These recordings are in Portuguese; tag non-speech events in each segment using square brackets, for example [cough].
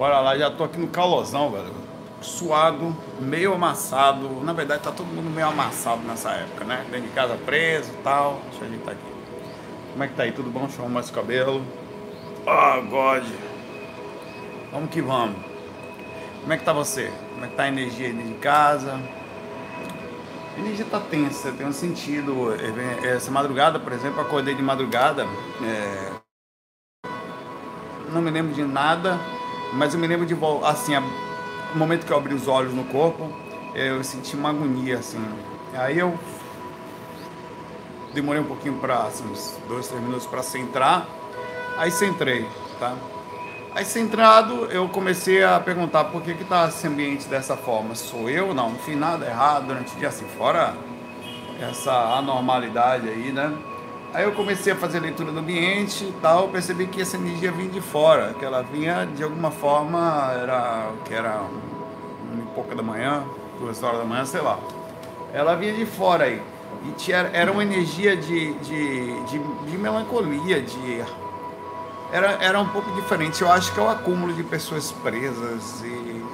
Bora lá, já tô aqui no calosão, velho. Suado, meio amassado. Na verdade, tá todo mundo meio amassado nessa época, né? Dentro de casa preso e tal. Deixa eu ajeitar aqui. Como é que tá aí? Tudo bom? Deixa eu arrumar esse cabelo. Oh, God. Vamos que vamos. Como é que tá você? Como é que tá a energia aí de casa? A energia tá tensa, tem um sentido. Essa madrugada, por exemplo, acordei de madrugada. É... Não me lembro de nada, mas eu me lembro de assim, o momento que eu abri os olhos no corpo, eu senti uma agonia assim. Aí eu demorei um pouquinho para assim, uns dois, três minutos para centrar. Aí centrei, tá? Aí centrado, eu comecei a perguntar por que que tá esse ambiente dessa forma. Sou eu? Não, não fiz nada errado durante o dia, assim, fora essa anormalidade aí, né? Aí eu comecei a fazer leitura do ambiente e tal, percebi que essa energia vinha de fora, que ela vinha de alguma forma, era que era um, um pouco da manhã, duas horas da manhã, sei lá. Ela vinha de fora aí. E tinha, era uma energia de, de, de, de melancolia, de era, era um pouco diferente. Eu acho que é o acúmulo de pessoas presas e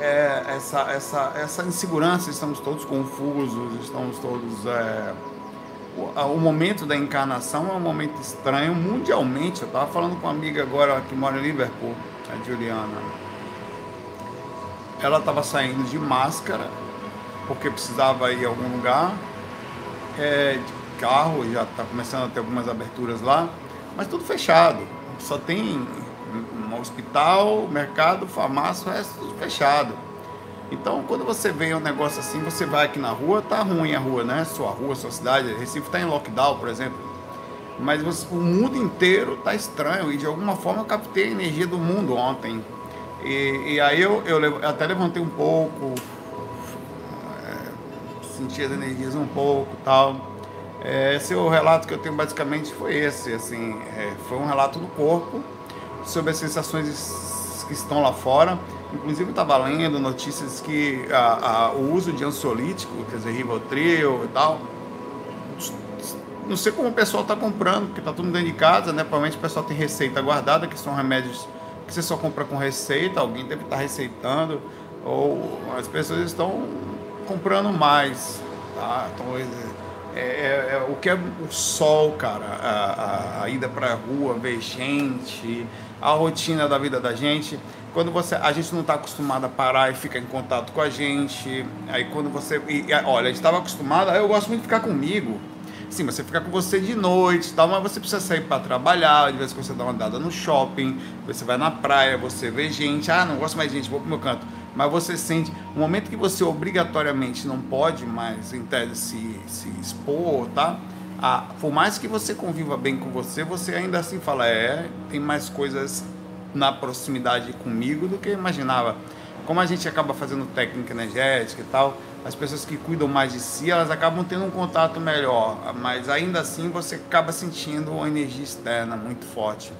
é, essa, essa, essa insegurança, estamos todos confusos, estamos todos. É, o, momento da encarnação é um momento estranho mundialmente. Eu estava falando com uma amiga agora que mora em Liverpool, a Juliana. Ela estava saindo de máscara porque precisava ir a algum lugar, é, de carro, já está começando a ter algumas aberturas lá mas tudo fechado. Só tem um hospital, mercado, farmácia, o resto tudo fechado. Então, quando você vê um negócio assim, você vai aqui na rua, tá ruim a rua, né? Sua rua, sua cidade. Recife está em lockdown, por exemplo. Mas você, o mundo inteiro tá estranho e de alguma forma eu captei a energia do mundo ontem. E, e aí eu, eu, até levantei um pouco, é, senti as energias um pouco tal. É, esse é o relato que eu tenho basicamente foi esse, assim, é, foi um relato do corpo sobre as sensações que estão lá fora. Inclusive estava lendo notícias que a, a, o uso de ansiolítico, quer dizer, Rivotril e tal, não sei como o pessoal está comprando, porque está tudo dentro de casa, né? Provavelmente o pessoal tem receita guardada, que são remédios que você só compra com receita, alguém deve estar tá receitando, ou as pessoas estão comprando mais, tá? Então, é, é, é, o que é o sol, cara, a, a, a ida para a rua, ver gente, a rotina da vida da gente. Quando você, a gente não está acostumado a parar e ficar em contato com a gente. Aí quando você, e, olha, a gente estava acostumado. Eu gosto muito de ficar comigo. Sim, você fica com você de noite, tal, mas você precisa sair para trabalhar. De vez em quando você dá uma andada no shopping, você vai na praia, você vê gente. Ah, não gosto mais de gente, vou pro meu canto mas você sente, no momento que você obrigatoriamente não pode mais, em tese, se, se expor, tá? Por mais que você conviva bem com você, você ainda assim fala, é, tem mais coisas na proximidade comigo do que eu imaginava. Como a gente acaba fazendo técnica energética e tal, as pessoas que cuidam mais de si, elas acabam tendo um contato melhor, mas ainda assim você acaba sentindo uma energia externa muito forte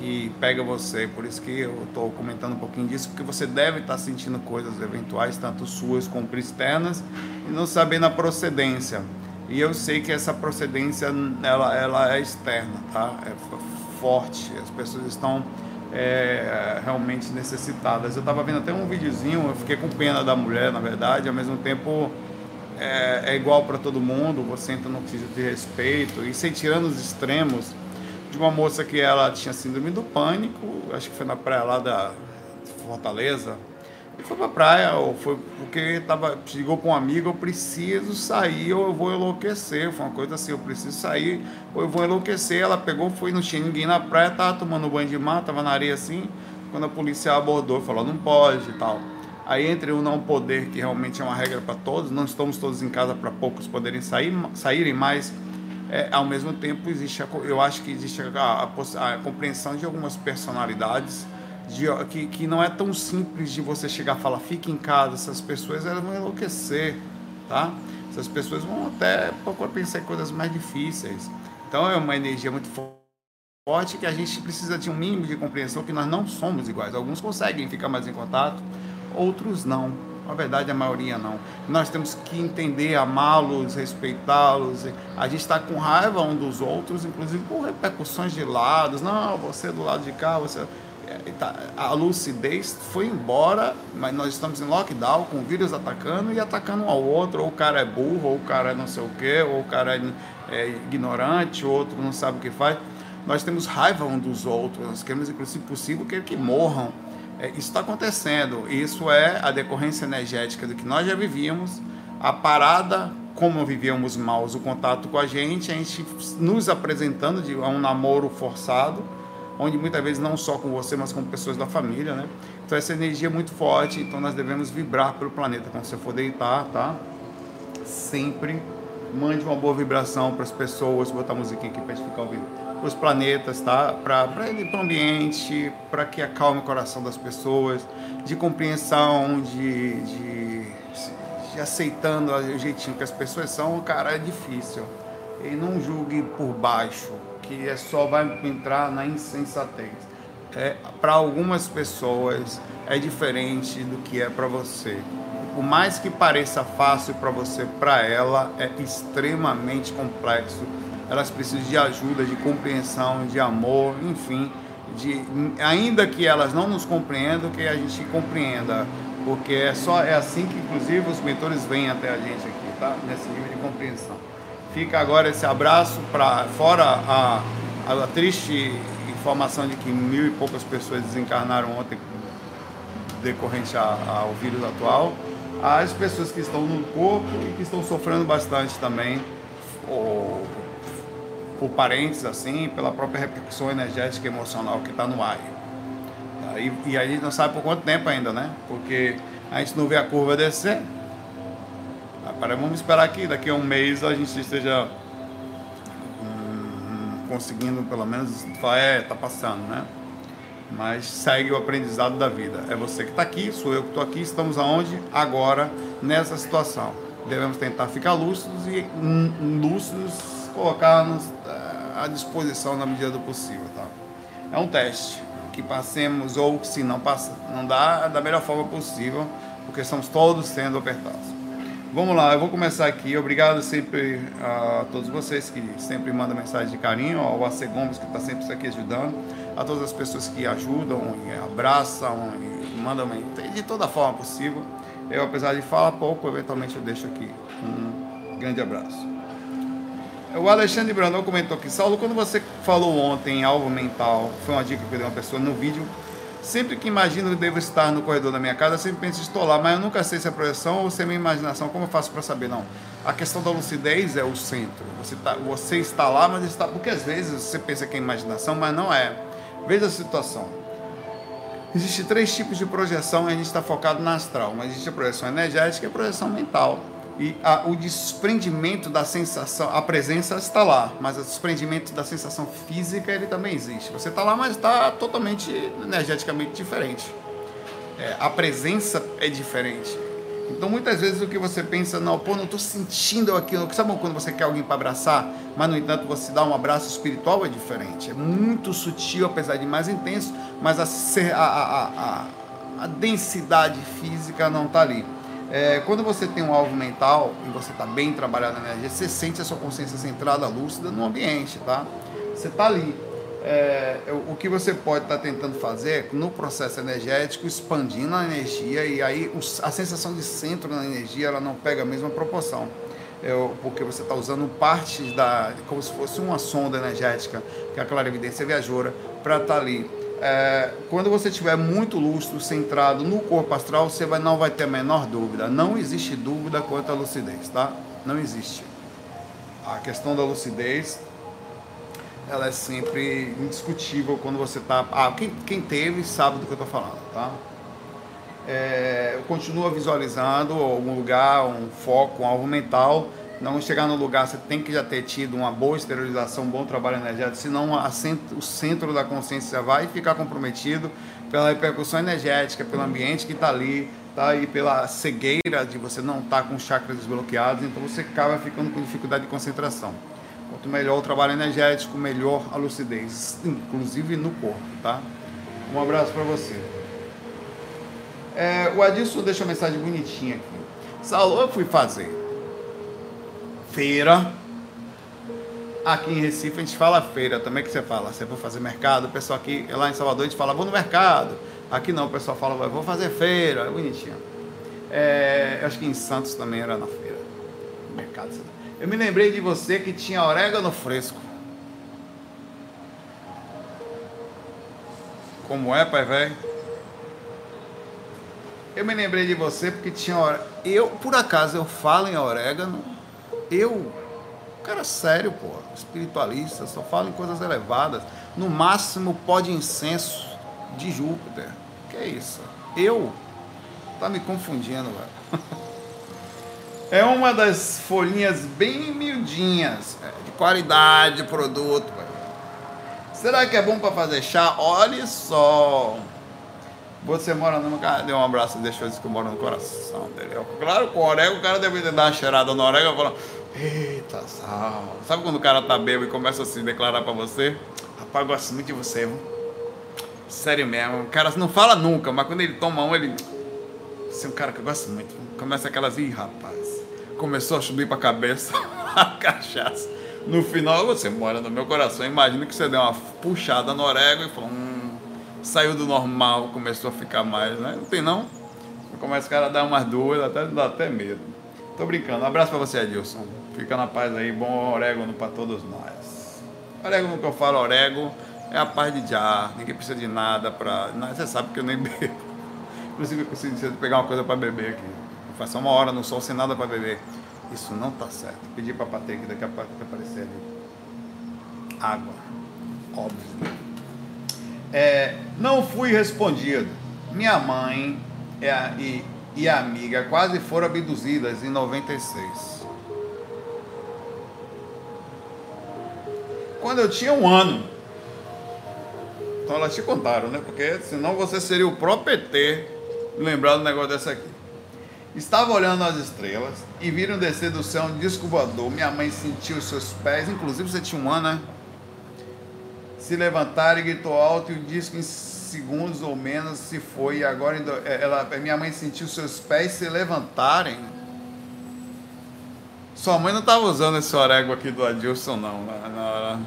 que pega você. Por isso que eu estou comentando um pouquinho disso, porque você deve estar tá sentindo coisas eventuais, tanto suas como externas, e não sabendo a procedência. E eu sei que essa procedência ela, ela é externa, tá? É forte. As pessoas estão é, realmente necessitadas. Eu estava vendo até um videozinho, eu fiquei com pena da mulher, na verdade, ao mesmo tempo é, é igual para todo mundo, você entra no quesito de respeito, e sem tirando os extremos, de uma moça que ela tinha síndrome do pânico, acho que foi na praia lá da Fortaleza. E foi pra praia, ou foi porque tava, chegou com um amigo, eu preciso sair ou eu vou enlouquecer. Foi uma coisa assim, eu preciso sair ou eu vou enlouquecer. Ela pegou, foi, não tinha ninguém na praia, tava tomando banho de mar, tava na areia assim. Quando a polícia abordou, falou, não pode e tal. Aí entre o não poder, que realmente é uma regra para todos, não estamos todos em casa para poucos poderem sair, saírem mais é, ao mesmo tempo existe a, eu acho que existe a, a, a compreensão de algumas personalidades de, que, que não é tão simples de você chegar e falar fique em casa essas pessoas elas vão enlouquecer tá? Essas pessoas vão até procurar pensar em coisas mais difíceis. Então é uma energia muito forte que a gente precisa de um mínimo de compreensão que nós não somos iguais. Alguns conseguem ficar mais em contato outros não na verdade, a maioria não. Nós temos que entender, amá-los, respeitá-los. A gente está com raiva um dos outros, inclusive por repercussões de lados. Não, você do lado de cá, você. tá, a lucidez foi embora, mas nós estamos em lockdown com o vírus atacando e atacando um ao outro, ou o cara é burro, ou o cara é não sei o quê, ou o cara é, é ignorante, outro não sabe o que faz. Nós temos raiva um dos outros, nós queremos, inclusive, possível que, que morram. É, isso está acontecendo. Isso é a decorrência energética do que nós já vivíamos, a parada como vivíamos mal o contato com a gente, a gente nos apresentando de um namoro forçado, onde muitas vezes não só com você, mas com pessoas da família, né? Então essa energia é muito forte, então nós devemos vibrar pelo planeta. Quando você for deitar, tá? Sempre mande uma boa vibração para as pessoas, botar a musiquinha aqui para gente ficar ouvindo. Para os planetas, tá? Para o ambiente, para que acalme o coração das pessoas, de compreensão, de, de, de aceitando o jeitinho que as pessoas são, cara, é difícil. E não julgue por baixo que é só vai entrar na insensatez. É, para algumas pessoas é diferente do que é para você. Por mais que pareça fácil para você, para ela é extremamente complexo. Elas precisam de ajuda, de compreensão, de amor, enfim, de ainda que elas não nos compreendam, que a gente compreenda, porque é só é assim que inclusive os mentores vêm até a gente aqui, tá? Nesse nível de compreensão. Fica agora esse abraço para fora a, a, triste informação de que mil e poucas pessoas desencarnaram ontem decorrente ao vírus atual, as pessoas que estão no corpo e que estão sofrendo bastante também, ou, por parentes assim, pela própria repercussão energética e emocional que está no ar. Tá? E, e a gente não sabe por quanto tempo ainda, né? Porque a gente não vê a curva descer. Agora vamos esperar que daqui a um mês a gente esteja hum, conseguindo pelo menos falar, é, tá passando, né? Mas segue o aprendizado da vida. É você que está aqui, sou eu que estou aqui, estamos aonde? Agora, nessa situação. Devemos tentar ficar lúcidos e hum, lúcidos colocar-nos à disposição na medida do possível, tá? É um teste que passemos ou se não passa, não dá da melhor forma possível, porque estamos todos sendo apertados. Vamos lá, eu vou começar aqui. Obrigado sempre a todos vocês que sempre mandam mensagem de carinho, ao AC Gomes que está sempre aqui ajudando, a todas as pessoas que ajudam, e abraçam e mandam de toda forma possível. Eu, apesar de falar pouco, eventualmente eu deixo aqui um grande abraço. O Alexandre Brandão comentou aqui, Saulo, quando você falou ontem em alvo mental, foi uma dica que eu dei uma pessoa no vídeo Sempre que imagino que devo estar no corredor da minha casa, sempre penso estou lá, mas eu nunca sei se é projeção ou se é minha imaginação. Como eu faço para saber? Não. A questão da lucidez é o centro. Você, tá, você está lá, mas está. Porque às vezes você pensa que é imaginação, mas não é. Veja a situação. Existem três tipos de projeção e a gente está focado na astral. Mas existe a projeção energética e a projeção mental. E a, o desprendimento da sensação, a presença está lá, mas o desprendimento da sensação física ele também existe. Você está lá, mas está totalmente energeticamente diferente. É, a presença é diferente. Então muitas vezes o que você pensa, não, pô, não estou sentindo aquilo. Sabe quando você quer alguém para abraçar, mas no entanto você dá um abraço espiritual é diferente. É muito sutil, apesar de mais intenso, mas a, a, a, a, a densidade física não está ali. É, quando você tem um alvo mental e você está bem trabalhado na energia, você sente a sua consciência centrada, lúcida no ambiente, tá? Você está ali. É, o que você pode estar tá tentando fazer no processo energético, expandindo a energia e aí a sensação de centro na energia ela não pega a mesma proporção. É, porque você está usando partes da. como se fosse uma sonda energética, que é a clarividência viajoura, para estar tá ali é, quando você estiver muito lúcido, centrado no corpo astral, você vai, não vai ter a menor dúvida. Não existe dúvida quanto à lucidez, tá? Não existe. A questão da lucidez, ela é sempre indiscutível quando você está... Ah, quem, quem teve sabe do que eu estou falando, tá? É, continua visualizando algum lugar, um foco, um alvo mental não chegar no lugar, você tem que já ter tido uma boa esterilização, um bom trabalho energético, senão o centro da consciência vai ficar comprometido pela repercussão energética, pelo ambiente que está ali, tá? e pela cegueira de você não estar tá com chakras desbloqueados, então você acaba ficando com dificuldade de concentração. Quanto melhor o trabalho energético, melhor a lucidez, inclusive no corpo, tá? Um abraço para você. É, o Adilson deixa uma mensagem bonitinha aqui. Saulo, eu fui fazer feira, Aqui em Recife a gente fala feira, também que você fala. Você for fazer mercado, o pessoal aqui, lá em Salvador, a gente fala, vou no mercado. Aqui não, o pessoal fala, vou fazer feira, é bonitinho. É, acho que em Santos também era na feira. Mercado. Eu me lembrei de você que tinha orégano fresco. Como é, pai velho? Eu me lembrei de você porque tinha orégano. Eu, por acaso, eu falo em orégano. Eu cara sério, pô, espiritualista, só fala em coisas elevadas. No máximo, pó de incenso de Júpiter. Que é isso? Eu? Tá me confundindo, velho. [laughs] É uma das folhinhas bem miudinhas, é, de qualidade, produto, velho. Será que é bom para fazer chá? Olha só. Você mora numa casa, deu um abraço e deixou isso que eu moro no coração dele. Claro, com o orégano, o cara deve dado uma cheirada no orégano falar, Eita, sal. Sabe quando o cara tá bêbado e começa a se declarar pra você? Rapaz, eu gosto muito de você, viu? Sério mesmo. O cara não fala nunca, mas quando ele toma um, ele. Você é um cara que eu gosto muito. Começa aquelas. Ih, rapaz. Começou a subir pra cabeça [laughs] a cachaça. No final, você mora no meu coração. Imagina que você deu uma puxada no orégano e falou. Hum, saiu do normal, começou a ficar mais, né? Não tem não? Começa o cara a dar umas duas, até dá até medo. Tô brincando. Um abraço pra você, Adilson. Fica na paz aí, bom orégano para todos nós. Orégano que eu falo, orégano é a paz de já. Ninguém precisa de nada para. Você sabe que eu nem [laughs] bebo. Inclusive, eu preciso pegar uma coisa para beber aqui. Vou passar uma hora no sol sem nada para beber. Isso não tá certo. Pedi para aqui, daqui a pouco aparecer ali. Água. Óbvio. É, não fui respondido. Minha mãe é, e, e a amiga quase foram abduzidas em 96. Quando eu tinha um ano. Então elas te contaram, né? Porque senão você seria o próprio ET lembrado do negócio dessa aqui. Estava olhando as estrelas e viram descer do céu um disco voador. Minha mãe sentiu os seus pés, inclusive você tinha um ano, né? Se levantaram e gritou alto e o disco em segundos ou menos se foi. E agora ela, minha mãe sentiu seus pés se levantarem sua mãe não estava usando esse orégano aqui do Adilson, não, na, na,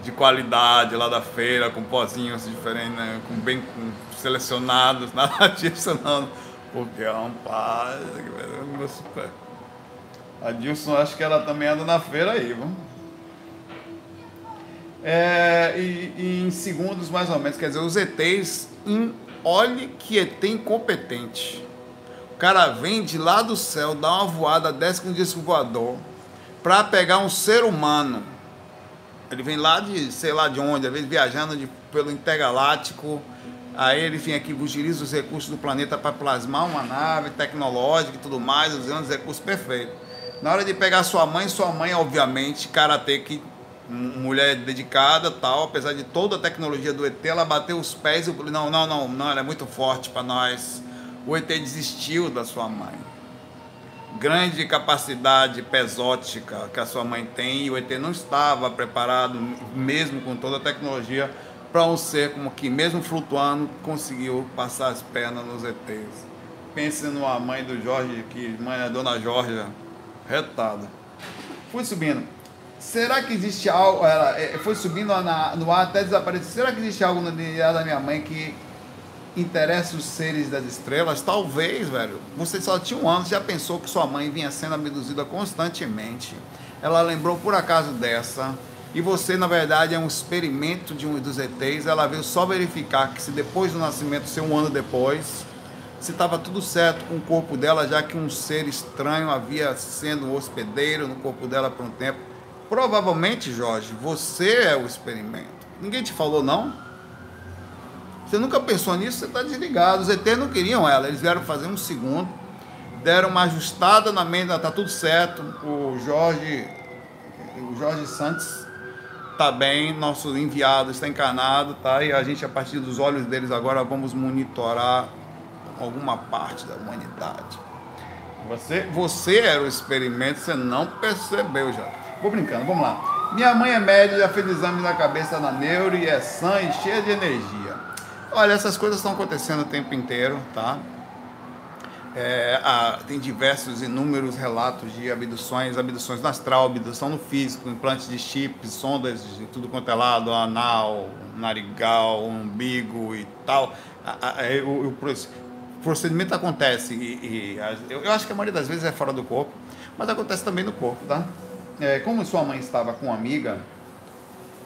de qualidade lá da feira, com pozinhos diferentes, né? com bem com, selecionados, [laughs] nada disso não. Porque é um super. Adilson, acho que ela também anda na feira aí, vamos. É, e, e, em segundos mais ou menos, quer dizer, os ETs, em, olhe que ET incompetente cara vem de lá do céu, dá uma voada, desce com um disco voador, para pegar um ser humano. Ele vem lá de, sei lá de onde, às vezes viajando de, pelo intergaláctico. Aí ele vem aqui, utiliza os recursos do planeta para plasmar uma nave tecnológica e tudo mais, usando os recursos perfeitos. Na hora de pegar sua mãe, sua mãe, obviamente, karatê que mulher dedicada, tal, apesar de toda a tecnologia do ET, ela bateu os pés e não, não, não, não, ela é muito forte para nós o ET desistiu da sua mãe. Grande capacidade pesótica que a sua mãe tem e o ET não estava preparado, mesmo com toda a tecnologia, para um ser como que, mesmo flutuando, conseguiu passar as pernas nos ETs. Pense numa mãe do Jorge, que mãe é Dona Jorge, retada. Fui subindo. Será que existe algo? Ela é, foi subindo no ar até desaparecer. Será que existe algo no DNA da minha mãe que interessa os seres das estrelas, talvez, velho, você só tinha um ano, já pensou que sua mãe vinha sendo abduzida constantemente. Ela lembrou por acaso dessa. E você, na verdade, é um experimento de um dos ETs. Ela veio só verificar que se depois do nascimento, ser um ano depois, se estava tudo certo com o corpo dela, já que um ser estranho havia sendo hospedeiro no corpo dela por um tempo. Provavelmente, Jorge, você é o experimento. Ninguém te falou, não? Você nunca pensou nisso, você está desligado. Os ET não queriam ela, eles vieram fazer um segundo, deram uma ajustada na mente, está tudo certo. O Jorge, o Jorge Santos está bem, nosso enviado está encarnado, tá? E a gente, a partir dos olhos deles agora, vamos monitorar alguma parte da humanidade. Você, você era o experimento, você não percebeu já. Vou brincando, vamos lá. Minha mãe é médica, já fez exame na cabeça na neuro e é sã e cheia de energia. Olha, essas coisas estão acontecendo o tempo inteiro, tá? É, tem diversos, inúmeros relatos de abduções, abduções no astral, abdução no físico, implantes de chips, sondas de tudo quanto é lado, anal, narigal, umbigo e tal. A, o, o, procedimento acontece e, e eu, eu, acho que a maioria das vezes é fora do corpo, mas acontece também no corpo, tá? É, como sua mãe estava com uma amiga,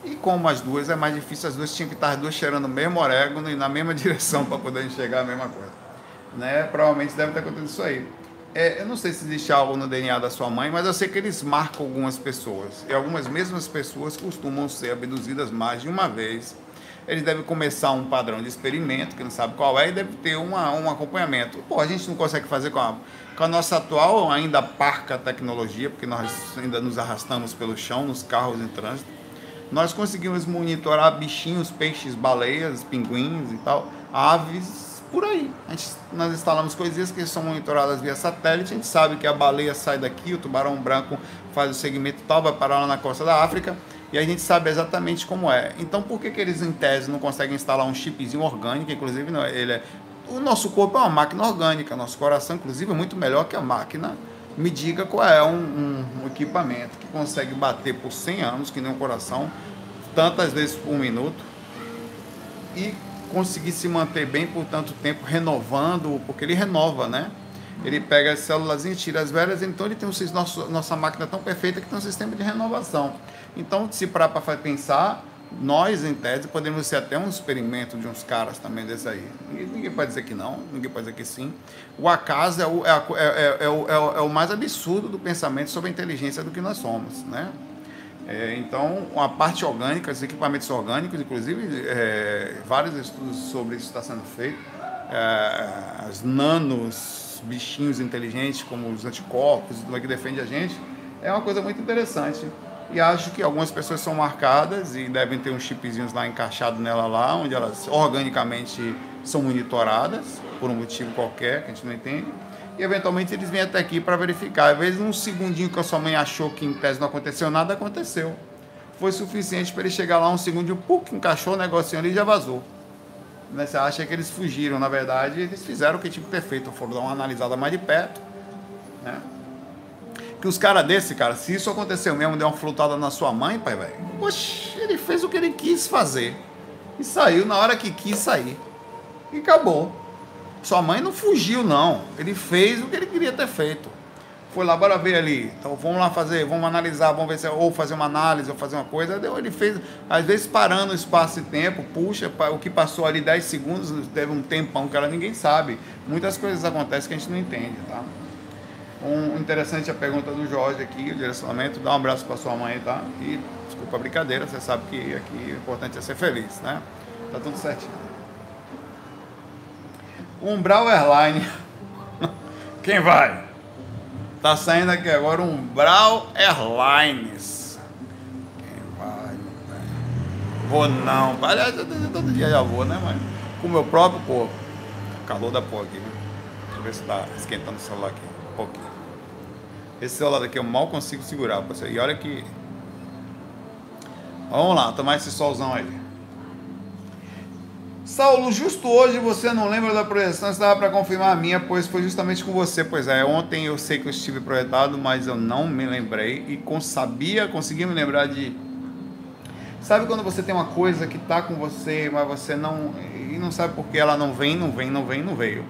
e como as duas é mais difícil, as duas tinham que estar as duas cheirando o mesmo orégano e na mesma [laughs] direção para poder enxergar a mesma coisa. Né? Provavelmente deve ter acontecido isso aí. É, eu não sei se existe algo no DNA da sua mãe, mas eu sei que eles marcam algumas pessoas. E algumas mesmas pessoas costumam ser abduzidas mais de uma vez. Eles devem começar um padrão de experimento, que não sabe qual é, e deve ter uma, um acompanhamento. Pô, a gente não consegue fazer com a, com a nossa atual, ainda parca tecnologia, porque nós ainda nos arrastamos pelo chão, nos carros em trânsito nós conseguimos monitorar bichinhos, peixes, baleias, pinguins e tal, aves, por aí. Gente, nós instalamos coisinhas que são monitoradas via satélite, a gente sabe que a baleia sai daqui, o tubarão branco faz o segmento tal, vai parar lá na costa da África, e a gente sabe exatamente como é. Então, por que, que eles, em tese, não conseguem instalar um chipzinho orgânico? Inclusive, não, ele é... o nosso corpo é uma máquina orgânica, nosso coração, inclusive, é muito melhor que a máquina me diga qual é um, um, equipamento que consegue bater por 100 anos, que nem um coração, tantas vezes por minuto, e conseguir se manter bem por tanto tempo, renovando, porque ele renova, né? Ele pega as células e tira as velhas, então ele tem um, nosso, nossa máquina tão perfeita que tem um sistema de renovação. Então, se parar para pensar, nós, em tese, podemos ser até um experimento de uns caras também desse aí. Ninguém, pode dizer que não, ninguém pode dizer que sim. O acaso é o, é, é, é, o, é, o mais absurdo do pensamento sobre a inteligência do que nós somos, né? então, a parte orgânica, os equipamentos orgânicos, inclusive, vários estudos sobre isso está sendo feito. as nanos, bichinhos inteligentes, como os anticorpos, tudo que defende a gente, é uma coisa muito interessante e acho que algumas pessoas são marcadas e devem ter uns chipzinhos lá encaixados nela lá, onde elas organicamente são monitoradas por um motivo qualquer que a gente não entende. E eventualmente eles vêm até aqui para verificar. Às vezes um segundinho que a sua mãe achou que em tese não aconteceu nada, aconteceu. Foi suficiente para ele chegar lá um segundo, puk, encaixou o negocinho ali e já vazou. Né, você acha que eles fugiram, na verdade, eles fizeram o que tinha que ter feito, foram dar uma analisada mais de perto, né? Que os caras desse, cara, se isso aconteceu mesmo, deu uma flutada na sua mãe, pai, velho. Poxa, ele fez o que ele quis fazer. E saiu na hora que quis sair. E acabou. Sua mãe não fugiu, não. Ele fez o que ele queria ter feito. Foi lá, bora ver ali. Então vamos lá fazer, vamos analisar, vamos ver se é, ou fazer uma análise ou fazer uma coisa. Ele fez, às vezes parando o espaço e tempo, puxa, o que passou ali 10 segundos, teve um tempão que ela ninguém sabe. Muitas coisas acontecem que a gente não entende, tá? Um interessante a pergunta do Jorge aqui, o direcionamento. Dá um abraço para sua mãe, tá? E desculpa a brincadeira, você sabe que aqui o importante é ser feliz, né? Tá tudo certinho. Umbral Airline. [laughs] Quem vai? Tá saindo aqui agora Umbral Airlines. Quem vai, Vou não. Aliás, todo dia já vou, né, mãe? Com o meu próprio corpo. Calor da porra aqui, viu? Deixa eu ver se tá esquentando o celular aqui. Um pouquinho. Esse celular daqui eu mal consigo segurar, você. E olha que. Vamos lá, tomar esse solzão aí. Saulo, justo hoje você não lembra da projeção, estava para confirmar a minha, pois foi justamente com você. Pois é, ontem eu sei que eu estive projetado, mas eu não me lembrei e com, sabia, consegui me lembrar de. Sabe quando você tem uma coisa que está com você, mas você não. e não sabe por que ela não vem, não vem, não vem, não veio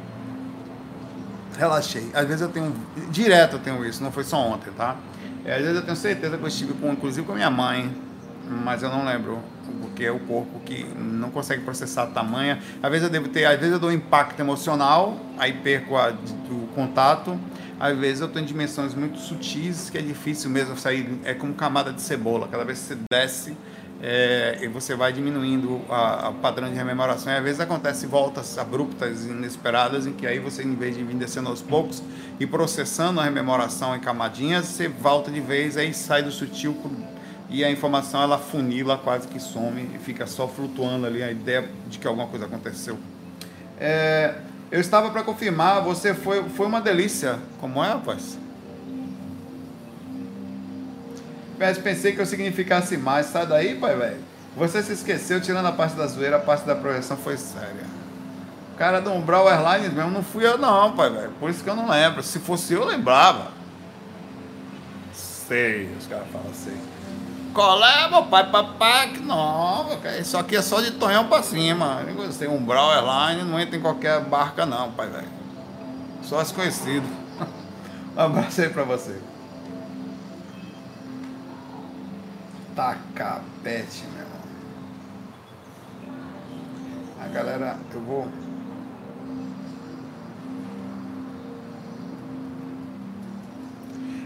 relaxei. Às vezes eu tenho, direto eu tenho isso, não foi só ontem, tá? É, às vezes eu tenho certeza que eu estive com, inclusive com a minha mãe, mas eu não lembro, porque é o corpo que não consegue processar tamanha. Às vezes eu devo ter, às vezes eu dou um impacto emocional, aí perco a, o contato. Às vezes eu estou em dimensões muito sutis, que é difícil mesmo sair, é como camada de cebola, cada vez que você desce, é, e você vai diminuindo o padrão de rememoração. E às vezes acontece voltas abruptas, inesperadas, em que aí você, em vez de vir descendo aos poucos e processando a rememoração em camadinhas, você volta de vez, aí sai do sutil e a informação ela funila, quase que some e fica só flutuando ali a ideia de que alguma coisa aconteceu. É, eu estava para confirmar, você foi, foi uma delícia. Como é, rapaz? Pensei que eu significasse mais. Sai daí, pai, velho. Você se esqueceu, tirando a parte da zoeira, a parte da projeção foi séria. cara do Umbral Airlines mesmo não fui eu não, pai, velho. Por isso que eu não lembro. Se fosse eu, lembrava. Sei, os caras falam assim. Qual é, meu pai, papai? Não, isso aqui é só de Tonhão pra cima. Tem Umbral Airlines, não entra em qualquer barca não, pai, velho. Só as conhecidas. [laughs] Um abraço aí pra você. Tacapete, meu irmão. A galera, eu vou.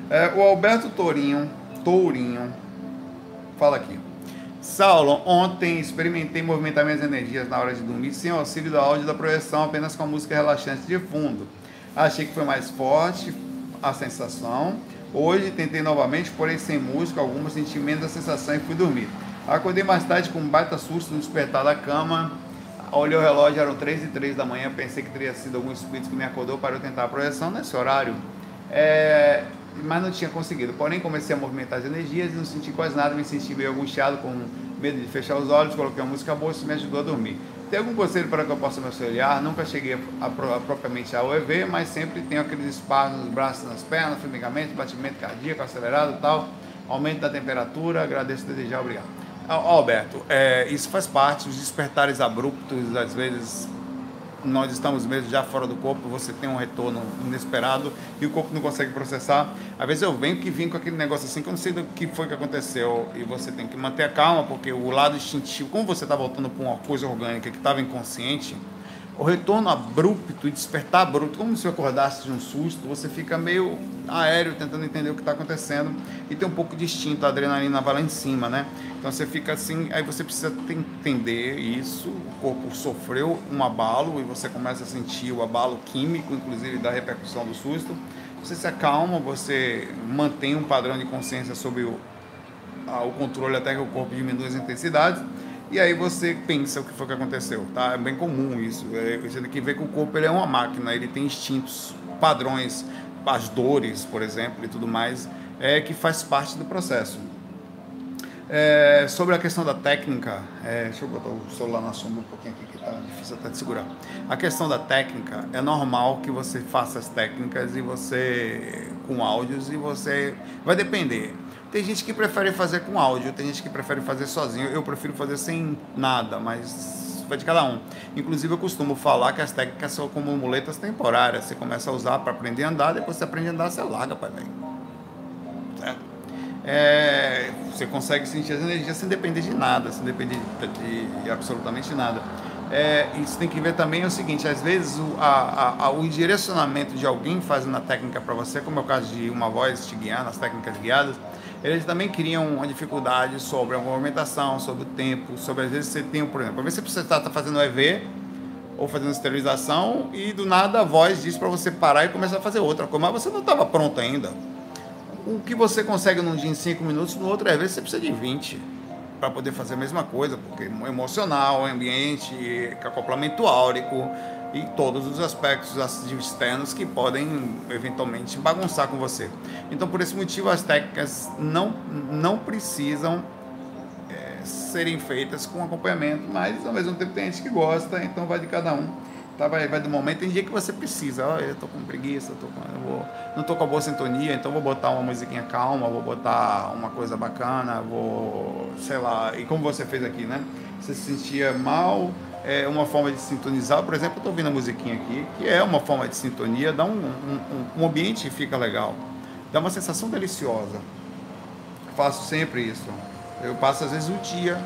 É, o Alberto Tourinho, Tourinho, fala aqui. Saulo, ontem experimentei movimentar minhas energias na hora de dormir sem auxílio do áudio da projeção, apenas com a música relaxante de fundo. Achei que foi mais forte a sensação. Hoje tentei novamente, porém sem música alguma, senti menos a sensação e fui dormir. Acordei mais tarde com um baita susto no despertar da cama. Olhei o relógio, eram 3 e 3 da manhã. Pensei que teria sido algum espírito que me acordou para eu tentar a projeção nesse horário. É, mas não tinha conseguido. Porém, comecei a movimentar as energias e não senti quase nada. Me senti meio angustiado, com medo de fechar os olhos. Coloquei uma música boa, isso me ajudou a dormir. Tem algum conselho para que eu possa me auxiliar? Nunca cheguei a, a, a, propriamente ao EV, mas sempre tenho aqueles espaços nos braços, nas pernas, formigamentos, batimento cardíaco acelerado e tal, aumento da temperatura. Agradeço desejar, obrigado. Alberto, é, isso faz parte, os despertares abruptos, às vezes nós estamos mesmo já fora do corpo, você tem um retorno inesperado e o corpo não consegue processar. Às vezes eu venho que vim com aquele negócio assim que eu não sei do que foi que aconteceu e você tem que manter a calma, porque o lado instintivo, como você está voltando para uma coisa orgânica que estava inconsciente, o retorno abrupto e despertar abrupto, como se acordasse de um susto, você fica meio aéreo tentando entender o que está acontecendo e tem um pouco de instinto, a adrenalina vai lá em cima, né? Então você fica assim, aí você precisa entender isso, o corpo sofreu um abalo e você começa a sentir o abalo químico, inclusive da repercussão do susto. Você se acalma, você mantém um padrão de consciência sobre o, a, o controle até que o corpo diminua as intensidades e aí você pensa o que foi que aconteceu, tá? É bem comum isso. É, você tem que ver que o corpo ele é uma máquina, ele tem instintos, padrões, as dores, por exemplo, e tudo mais, é que faz parte do processo. É, sobre a questão da técnica, é, deixa eu botar o celular na sombra um pouquinho aqui que tá difícil até de segurar. A questão da técnica, é normal que você faça as técnicas e você com áudios e você vai depender. Tem gente que prefere fazer com áudio, tem gente que prefere fazer sozinho. Eu prefiro fazer sem nada, mas vai de cada um. Inclusive, eu costumo falar que as técnicas são como muletas temporárias. Você começa a usar para aprender a andar, depois você aprende a andar, você larga, pai, velho. Certo? É, você consegue sentir as energias sem depender de nada, sem depender de, de absolutamente nada. É, isso tem que ver também o seguinte, às vezes o, a, a, o direcionamento de alguém fazendo a técnica para você, como é o caso de uma voz te guiar nas técnicas guiadas, eles também criam uma dificuldade sobre a movimentação, sobre o tempo, sobre às vezes você tem, por exemplo, às vezes você está tá fazendo EV ou fazendo esterilização e do nada a voz diz para você parar e começar a fazer outra coisa, mas você não estava pronto ainda. O que você consegue num dia em 5 minutos, no outro às vezes você precisa de 20 para poder fazer a mesma coisa, porque emocional, ambiente, acoplamento áurico, e todos os aspectos externos que podem eventualmente bagunçar com você. Então, por esse motivo, as técnicas não, não precisam é, serem feitas com acompanhamento, mas ao mesmo tempo tem gente que gosta, então vai de cada um. Tá, vai, vai do momento, tem dia que você precisa, oh, eu tô com preguiça, tô com, eu vou, não tô com a boa sintonia, então vou botar uma musiquinha calma, vou botar uma coisa bacana, vou, sei lá, e como você fez aqui, né? Você se sentia mal, é uma forma de sintonizar. Por exemplo, eu estou ouvindo a musiquinha aqui, que é uma forma de sintonia, dá um, um, um ambiente fica legal, dá uma sensação deliciosa. Faço sempre isso. Eu passo às vezes o dia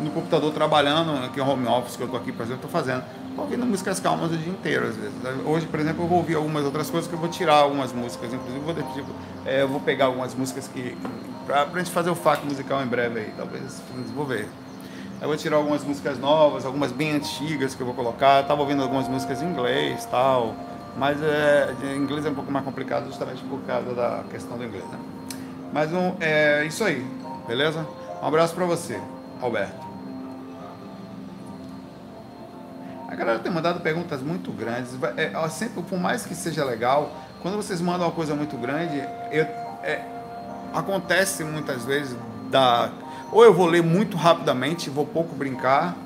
no computador trabalhando, aqui no home office que eu estou aqui, por exemplo, estou fazendo, ouvindo músicas calmas o dia inteiro, às vezes. Hoje, por exemplo, eu vou ouvir algumas outras coisas que eu vou tirar algumas músicas, inclusive vou, tipo, é, eu vou pegar algumas músicas que. para a gente fazer o FAQ musical em breve aí, talvez, vou ver. Eu vou tirar algumas músicas novas, algumas bem antigas que eu vou colocar. Estava ouvindo algumas músicas em inglês tal, mas é, inglês é um pouco mais complicado justamente por causa da questão do inglês. Né? Mas um, é isso aí, beleza? Um abraço para você, Alberto. A galera tem mandado perguntas muito grandes. É, sempre, por mais que seja legal, quando vocês mandam uma coisa muito grande, eu, é, acontece muitas vezes da ou eu vou ler muito rapidamente, vou pouco brincar,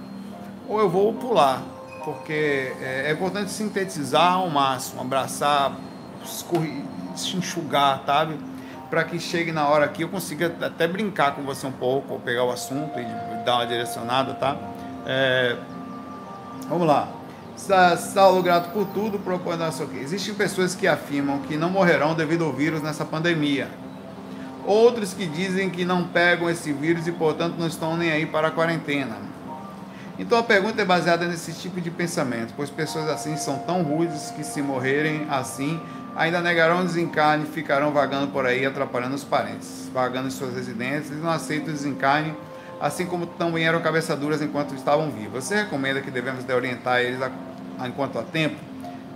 ou eu vou pular, porque é, é importante sintetizar ao máximo, abraçar, se enxugar, sabe? Para que chegue na hora aqui eu consiga até brincar com você um pouco, ou pegar o assunto e dar uma direcionada, tá? É, vamos lá. Saulo grato por tudo, propõe nosso aqui. Existem pessoas que afirmam que não morrerão devido ao vírus nessa pandemia. Outros que dizem que não pegam esse vírus e, portanto, não estão nem aí para a quarentena. Então a pergunta é baseada nesse tipo de pensamento, pois pessoas assim são tão rudes que, se morrerem assim, ainda negarão o desencarne e ficarão vagando por aí, atrapalhando os parentes, vagando em suas residências e não aceitam o desencarne, assim como também eram cabeçaduras enquanto estavam vivos. Você recomenda que devemos de orientar eles a, a, enquanto há tempo?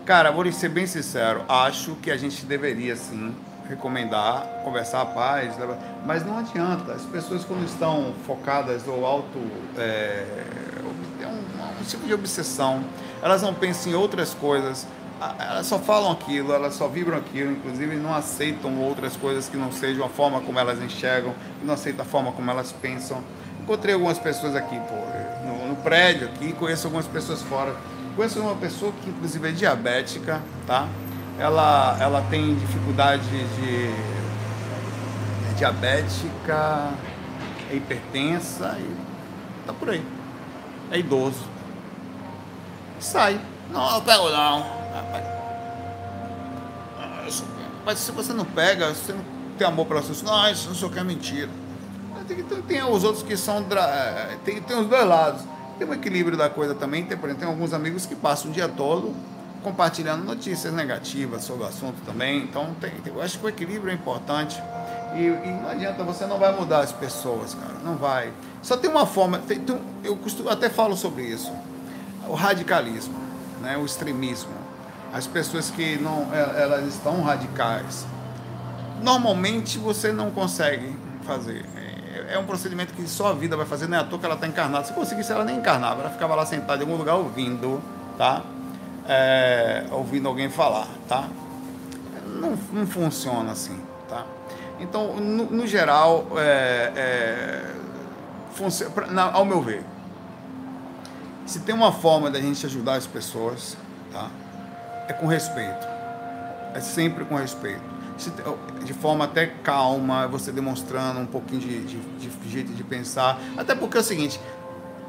Cara, vou ser bem sincero, acho que a gente deveria sim recomendar, conversar a paz, mas não adianta. As pessoas quando estão focadas ou auto é, é um, um, tipo de obsessão, elas não pensam em outras coisas, elas só falam aquilo, elas só vibram aquilo, inclusive não aceitam outras coisas que não sejam a forma como elas enxergam, não aceitam a forma como elas pensam. Encontrei algumas pessoas aqui pô, no, no prédio aqui, conheço algumas pessoas fora. Conheço uma pessoa que inclusive é diabética, tá? Ela, ela tem dificuldade de é diabética, é hipertensa e tá por aí. É idoso. Sai. Não, eu pego não. Mas se você não pega, você não tem amor pela sua não, isso não sei o que é mentira. Tem, tem, tem os outros que são. Tem, tem os dois lados. Tem um equilíbrio da coisa também. Tem, por exemplo, tem alguns amigos que passam o dia todo compartilhando notícias negativas sobre o assunto também. Então, tem, eu acho que o equilíbrio é importante. E, e, não adianta, você não vai mudar as pessoas, cara. Não vai. Só tem uma forma. Tem, tem, eu costumo, até falo sobre isso. O radicalismo, né? o extremismo. As pessoas que não, é, elas estão radicais. Normalmente você não consegue fazer. É, é um procedimento que só a vida vai fazer, não é à toa que ela está encarnada. Se conseguisse, ela nem encarnava, ela ficava lá sentada em algum lugar ouvindo, tá? É, ouvindo alguém falar, tá? Não, não funciona assim, tá? Então, no, no geral, é, é, funciona, na, ao meu ver, se tem uma forma da gente ajudar as pessoas, tá? É com respeito. É sempre com respeito. De forma até calma, você demonstrando um pouquinho de, de, de jeito de pensar. Até porque é o seguinte,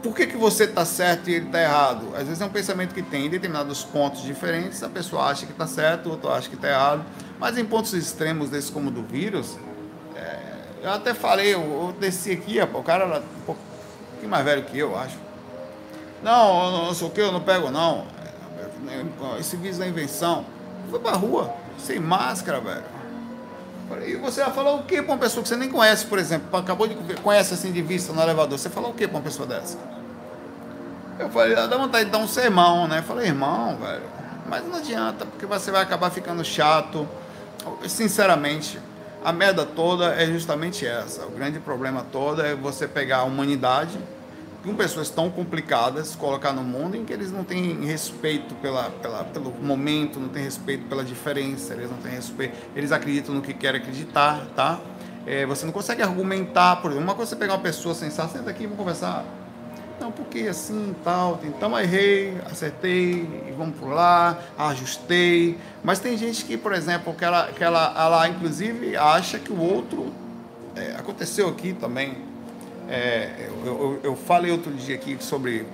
por que, que você está certo e ele está errado? Às vezes é um pensamento que tem em determinados pontos diferentes, a pessoa acha que está certo, o outro acha que está errado. Mas em pontos extremos desses como do vírus, é, eu até falei, eu, eu desci aqui, o cara era um pouquinho mais velho que eu, acho. Não, não, não sei o que, eu não pego não. Esse vírus da invenção. Foi pra rua, sem máscara, velho. E você vai falar o que para uma pessoa que você nem conhece, por exemplo, acabou de conhece assim de vista no elevador, você fala o que para uma pessoa dessa? Eu falei, dá vontade de dar um sermão, né? Eu falei, irmão, velho, mas não adianta, porque você vai acabar ficando chato. Sinceramente, a merda toda é justamente essa. O grande problema todo é você pegar a humanidade com pessoas tão complicadas, colocar no mundo em que eles não têm respeito pela, pela, pelo momento, não têm respeito pela diferença, eles não têm respeito, eles acreditam no que querem acreditar, tá? É, você não consegue argumentar, por exemplo, uma coisa é você pegar uma pessoa sensata, senta aqui vamos conversar. Não, porque assim tal, então errei, acertei, vamos por lá, ajustei. Mas tem gente que, por exemplo, que ela, que ela, ela inclusive acha que o outro. É, aconteceu aqui também é, eu, eu, eu, falei outro dia aqui sobre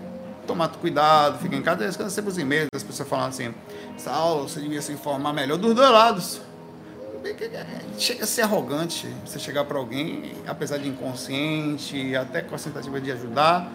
tomar cuidado, ficar em casa, eu sempre os e-mails das pessoas falando assim, Saulo, você devia se informar melhor dos dois lados. Chega a ser arrogante você chegar para alguém, apesar de inconsciente, até com a tentativa de ajudar,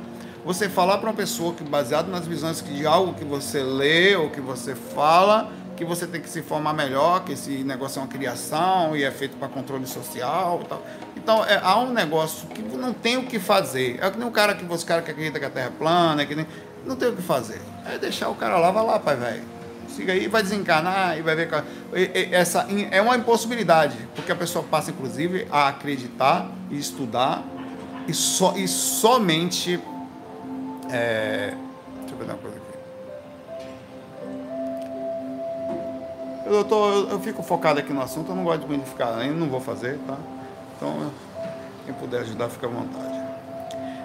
você falar para uma pessoa que, baseado nas visões de algo que você lê ou que você fala, que você tem que se informar melhor, que esse negócio é uma criação e é feito para controle social e tal. Então, é, há um negócio que não tem o que fazer. É que nem o cara que você cara que acredita que a Terra é plana, é que nem, não tem o que fazer. É deixar o cara lá, vai lá, pai velho. Siga aí, vai desencanar e vai ver. Essa é uma impossibilidade, porque a pessoa passa, inclusive, a acreditar e estudar e, so, e somente. É, deixa eu ver uma coisa aqui. Eu, tô, eu, eu, fico focado aqui no assunto, eu não gosto de ficar, ainda não vou fazer, tá? Então, quem puder ajudar, fica à vontade.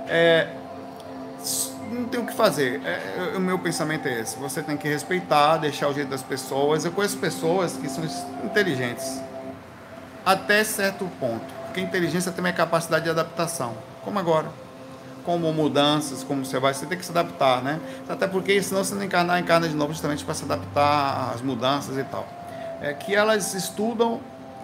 É, não tem o que fazer. É, o meu pensamento é esse. Você tem que respeitar, deixar o jeito das pessoas. Eu conheço pessoas que são inteligentes até certo ponto. Porque inteligência também é capacidade de adaptação. Como agora. Como mudanças, como você vai, você tem que se adaptar, né? Até porque senão você não encarnar, encarna de novo justamente para se adaptar às mudanças e tal. É que elas estudam,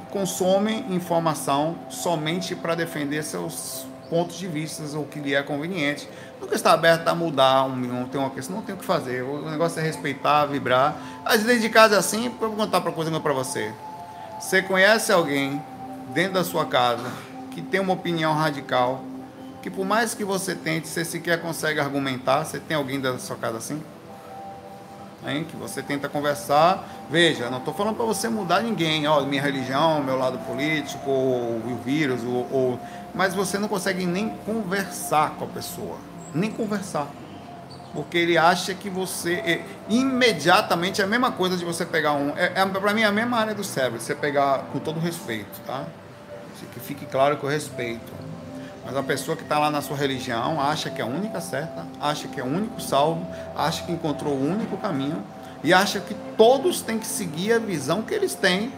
consomem informação somente para defender seus pontos de vista ou que lhe é conveniente. Nunca está aberto a mudar um, tem uma questão, não tem o que fazer. O negócio é respeitar, vibrar. Às vezes de casa é assim, eu vou contar uma coisa para você. Você conhece alguém dentro da sua casa que tem uma opinião radical, que por mais que você tente, você sequer consegue argumentar, você tem alguém da sua casa assim? Hein? Que você tenta conversar. Veja, não estou falando para você mudar ninguém, ó, minha religião, meu lado político, ou o vírus, ou, ou, mas você não consegue nem conversar com a pessoa, nem conversar porque ele acha que você é, imediatamente é a mesma coisa de você pegar um é, é para mim é a mesma área do cérebro você pegar com todo respeito tá que fique claro que eu respeito mas a pessoa que está lá na sua religião acha que é a única certa acha que é o único salvo acha que encontrou o único caminho e acha que todos têm que seguir a visão que eles têm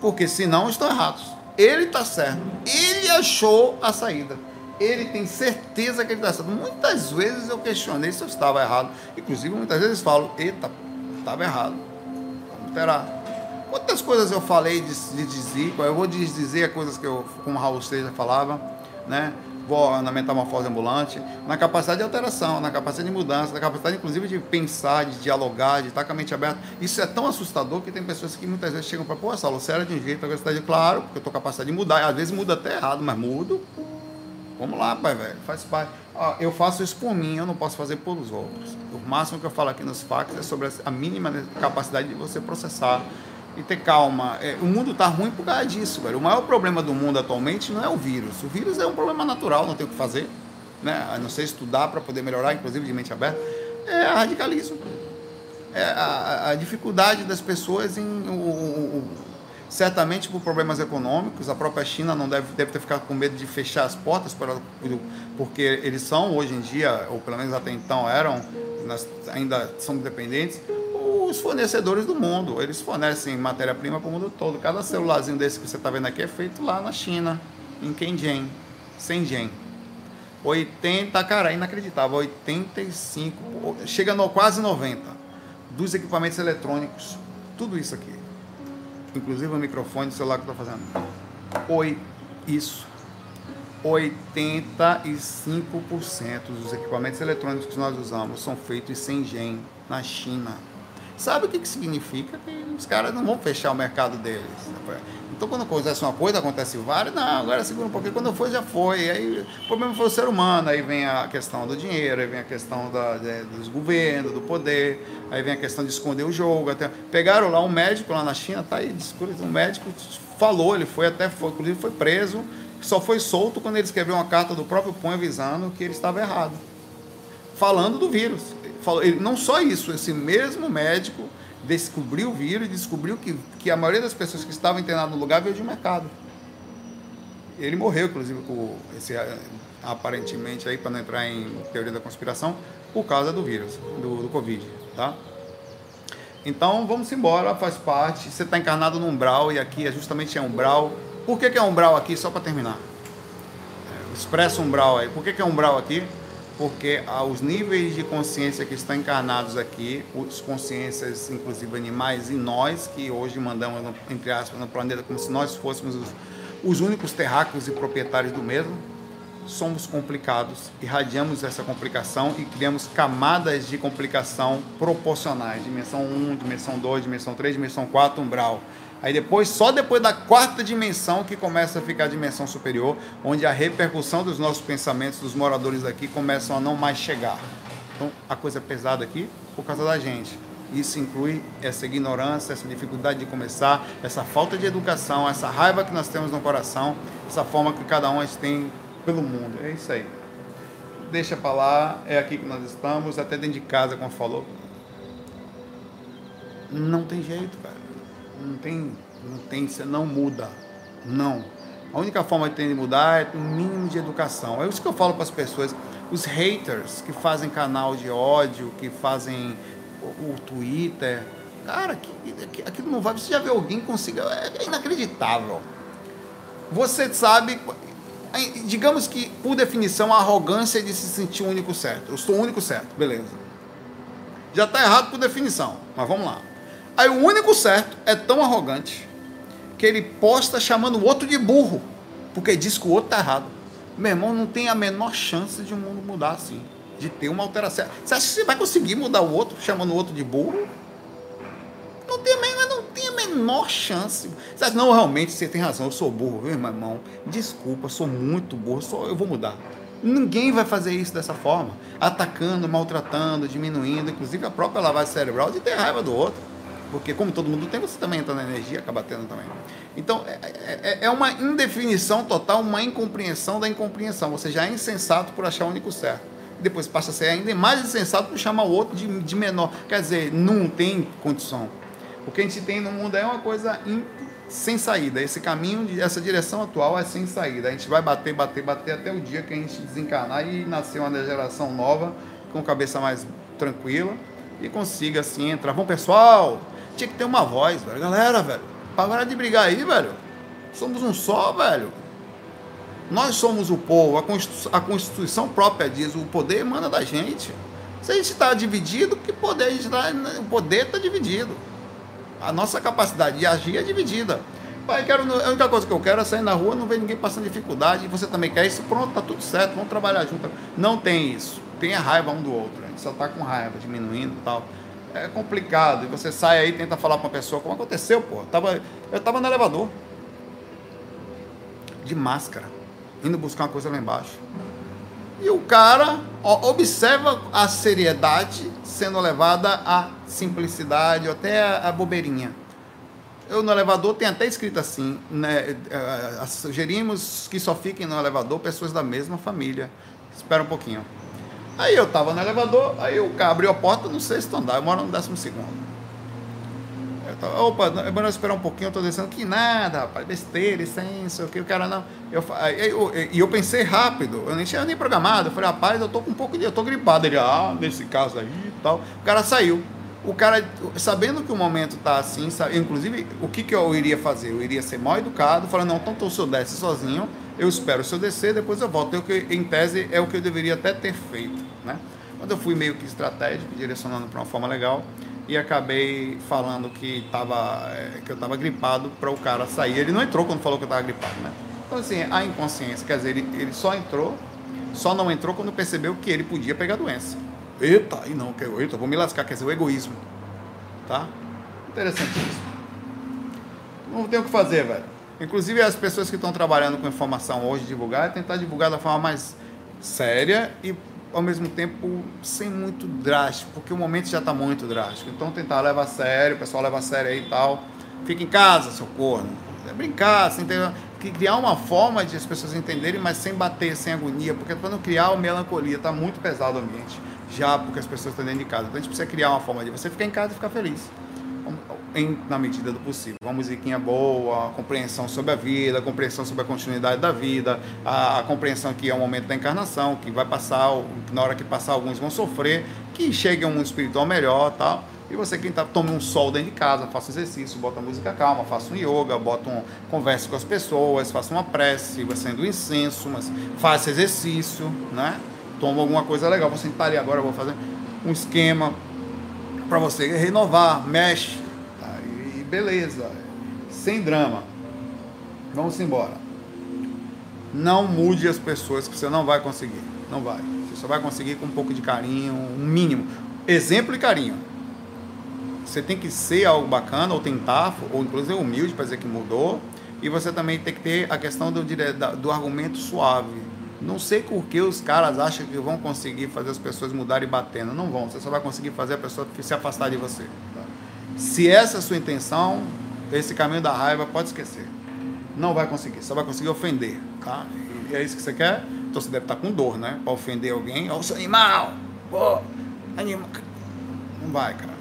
porque senão estão errados ele está certo ele achou a saída ele tem certeza que ele está certo. Muitas vezes eu questionei se eu estava errado. Inclusive, muitas vezes falo, eita, estava errado. Como terá? Quantas coisas eu falei de, de deszico, eu vou dizer coisas que eu, como Raul Seixas falava, né? Vou na metamorfose ambulante, na capacidade de alteração, na capacidade de mudança, na capacidade, inclusive, de pensar, de dialogar, de estar com a mente aberta. Isso é tão assustador que tem pessoas que muitas vezes chegam para, pô, Saulo, você era de um jeito, agora você está de claro, porque eu estou capacidade de mudar. Às vezes muda até errado, mas mudo. Vamos lá, pai, velho. Faz parte. eu faço isso por mim, eu não posso fazer pelos outros. O máximo que eu falo aqui nos fax é sobre a mínima capacidade de você processar e ter calma. É, o mundo tá ruim por causa disso, velho. O maior problema do mundo atualmente não é o vírus. O vírus é um problema natural, não tem o que fazer. Né? A não ser estudar para poder melhorar, inclusive de mente aberta. É radicalismo. É a, a dificuldade das pessoas em. O, o, certamente por problemas econômicos. A própria China não deve, deve ter ficado com medo de fechar as portas, para, porque eles são, hoje em dia, ou pelo menos até então eram, ainda são dependentes, os fornecedores do mundo. Eles fornecem matéria-prima para o mundo todo. Cada celularzinho desse que você está vendo aqui é feito lá na China, em Shenzhen. Shenzhen. 80, cara, inacreditável, 85, chega no quase 90 dos equipamentos eletrônicos, tudo isso aqui inclusive o microfone do celular que eu estou fazendo. Oi, isso. 85% dos equipamentos eletrônicos que nós usamos são feitos em Shenzhen, na China. Sabe o que, que significa? Que os caras não vão fechar o mercado deles. Então, quando acontece uma coisa, acontece várias, não, agora segura um pouquinho. Quando foi, já foi. Aí, o problema foi o ser humano. Aí vem a questão do dinheiro, aí vem a questão da, de, dos governos, do poder, aí vem a questão de esconder o jogo. Até, pegaram lá um médico lá na China, tá aí, um médico falou, ele foi até, foi, inclusive foi preso, só foi solto quando ele escreveu uma carta do próprio punho avisando que ele estava errado. Falando do vírus falou, ele, não só isso, esse mesmo médico descobriu o vírus e descobriu que, que a maioria das pessoas que estavam internadas no lugar veio de mercado. Ele morreu, inclusive, com esse, aparentemente, aí, para não entrar em teoria da conspiração, por causa do vírus, do, do Covid. Tá? Então, vamos embora, faz parte. Você está encarnado no umbral e aqui é justamente é umbral. Por que, que é umbral aqui? Só para terminar. É, expressa umbral aí. Por que, que é umbral aqui? Porque os níveis de consciência que estão encarnados aqui, as consciências, inclusive animais, e nós, que hoje mandamos, entre aspas, no planeta, como se nós fôssemos os, os únicos terráqueos e proprietários do mesmo, somos complicados, irradiamos essa complicação e criamos camadas de complicação proporcionais, dimensão 1, dimensão 2, dimensão 3, dimensão 4, umbral. Aí depois, só depois da quarta dimensão que começa a ficar a dimensão superior, onde a repercussão dos nossos pensamentos dos moradores aqui começam a não mais chegar. Então, a coisa é pesada aqui por causa da gente. Isso inclui essa ignorância, essa dificuldade de começar, essa falta de educação, essa raiva que nós temos no coração, essa forma que cada um tem pelo mundo. É isso aí. Deixa para lá, é aqui que nós estamos, até dentro de casa, como falou. Não tem jeito, cara não tem, não tem, você não muda. Não. A única forma de mudar é um mínimo de educação. É isso que eu falo para as pessoas. Os haters que fazem canal de ódio, que fazem o, o Twitter, cara, aquilo não vai. Você já viu alguém consiga. É, é inacreditável. Você sabe. Digamos que, por definição, a arrogância de se sentir o único certo. Eu sou o único certo, beleza. Já está errado por definição, mas vamos lá. Aí o único certo é tão arrogante que ele posta chamando o outro de burro, porque diz que o outro está errado. Meu irmão, não tem a menor chance de o um mundo mudar assim, de ter uma alteração. Você acha que você vai conseguir mudar o outro chamando o outro de burro? Não tem, não tem a menor chance. Você acha, não, realmente você tem razão, eu sou burro, viu, meu irmão? Desculpa, sou muito burro, sou, eu vou mudar. Ninguém vai fazer isso dessa forma, atacando, maltratando, diminuindo, inclusive a própria lavagem cerebral de ter raiva do outro. Porque como todo mundo tem, você também entra na energia, acaba tendo também. Então, é, é, é uma indefinição total, uma incompreensão da incompreensão. Você já é insensato por achar o único certo. Depois passa a ser ainda mais insensato por chamar o outro de, de menor. Quer dizer, não tem condição. O que a gente tem no mundo é uma coisa sem saída. Esse caminho, essa direção atual é sem saída. A gente vai bater, bater, bater até o dia que a gente desencarnar e nascer uma geração nova, com cabeça mais tranquila e consiga assim entrar. Bom, pessoal, tinha que ter uma voz, velho. Galera, velho, para de brigar aí, velho. Somos um só, velho. Nós somos o povo, a Constituição, a Constituição própria diz, o poder emana da gente. Se a gente está dividido, que poder a gente tá, o poder está dividido. A nossa capacidade de agir é dividida. Pai, quero, a única coisa que eu quero é sair na rua, não ver ninguém passando dificuldade, você também quer isso, pronto, tá tudo certo, vamos trabalhar junto. Não tem isso. Tem a raiva um do outro. A gente só tá com raiva, diminuindo e tal. É complicado. E você sai aí e tenta falar para uma pessoa, como aconteceu, pô? Eu tava, eu tava no elevador. De máscara. Indo buscar uma coisa lá embaixo. E o cara ó, observa a seriedade sendo levada à simplicidade, ou até a, a bobeirinha. Eu no elevador tem até escrito assim, né, uh, sugerimos que só fiquem no elevador pessoas da mesma família. Espera um pouquinho. Aí eu tava no elevador, aí o cara abriu a porta no sexto andar, eu moro no décimo segundo. Tava, Opa, é bom esperar um pouquinho, eu tô descendo. Que nada, rapaz, besteira, licença, o que o cara não. Eu, aí, eu, e eu pensei rápido, eu nem tinha nem programado. Eu falei, rapaz, eu tô com um pouco de. Eu tô gripado. Ele, ah, nesse caso aí e tal. O cara saiu. O cara, sabendo que o momento tá assim, sabe, inclusive, o que, que eu iria fazer? Eu iria ser mal educado, falando, não, então o senhor desce sozinho, eu espero o senhor descer, depois eu volto. Eu, que, em tese, é o que eu deveria até ter feito, Quando eu fui meio que estratégico, direcionando para uma forma legal, e acabei falando que, tava, é, que eu estava gripado para o cara sair. Ele não entrou quando falou que eu estava gripado, né? Então, assim, a inconsciência, quer dizer, ele, ele só entrou, só não entrou quando percebeu que ele podia pegar doença. Eita, e não, que eita, vou me lascar, quer dizer, o egoísmo. Tá? Interessantíssimo. Não tem o que fazer, velho. Inclusive, as pessoas que estão trabalhando com informação hoje, divulgar, é tentar divulgar da forma mais séria e ao mesmo tempo sem muito drástico, porque o momento já está muito drástico. Então tentar levar a sério, o pessoal leva a sério aí e tal. Fica em casa, seu corno. É brincar, sem ter, criar uma forma de as pessoas entenderem, mas sem bater, sem agonia, porque para não criar uma melancolia, está muito pesado o ambiente, já porque as pessoas estão dentro de casa. Então a gente precisa criar uma forma de você ficar em casa e ficar feliz em, na medida do possível. Uma musiquinha boa, a compreensão sobre a vida, a compreensão sobre a continuidade da vida, a, a compreensão que é o momento da encarnação, que vai passar, na hora que passar alguns vão sofrer, que chegue a um mundo espiritual melhor tal. E você quem tá, tome um sol dentro de casa, faça exercício, bota música calma, faça um yoga, bota um, converse com as pessoas, faça uma prece, acenda um incenso, mas faça exercício, né? Toma alguma coisa legal. Vou sentar ali agora, vou fazer um esquema para você renovar, mexe, beleza, sem drama. Vamos embora. Não mude as pessoas que você não vai conseguir. Não vai. Você só vai conseguir com um pouco de carinho, um mínimo. Exemplo e carinho. Você tem que ser algo bacana, ou tentar, ou inclusive humilde para dizer que mudou. E você também tem que ter a questão do, do argumento suave. Não sei por que os caras acham que vão conseguir fazer as pessoas mudarem batendo. Não vão. Você só vai conseguir fazer a pessoa se afastar de você. Se essa é a sua intenção, esse caminho da raiva pode esquecer. Não vai conseguir, só vai conseguir ofender, tá? E é isso que você quer? Então você deve estar com dor, né? Para ofender alguém, ó, seu animal, pô, animal. Não vai, cara.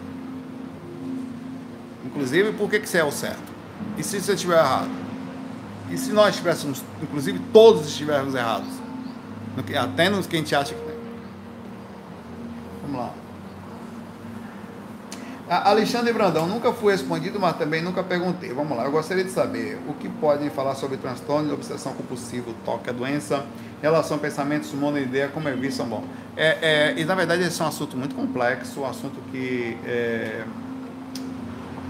Inclusive, por que, que você é o certo? E se você estiver errado? E se nós estivéssemos, inclusive todos estivéssemos errados? Até nos que a gente acha que tem. Vamos lá. Alexandre Brandão, nunca fui respondido, mas também nunca perguntei. Vamos lá, eu gostaria de saber o que podem falar sobre transtorno de obsessão compulsiva, toque, a doença, relação, pensamentos, mundo, ideia, como é visto, bom. É, é, e na verdade esse é um assunto muito complexo, um assunto que, é,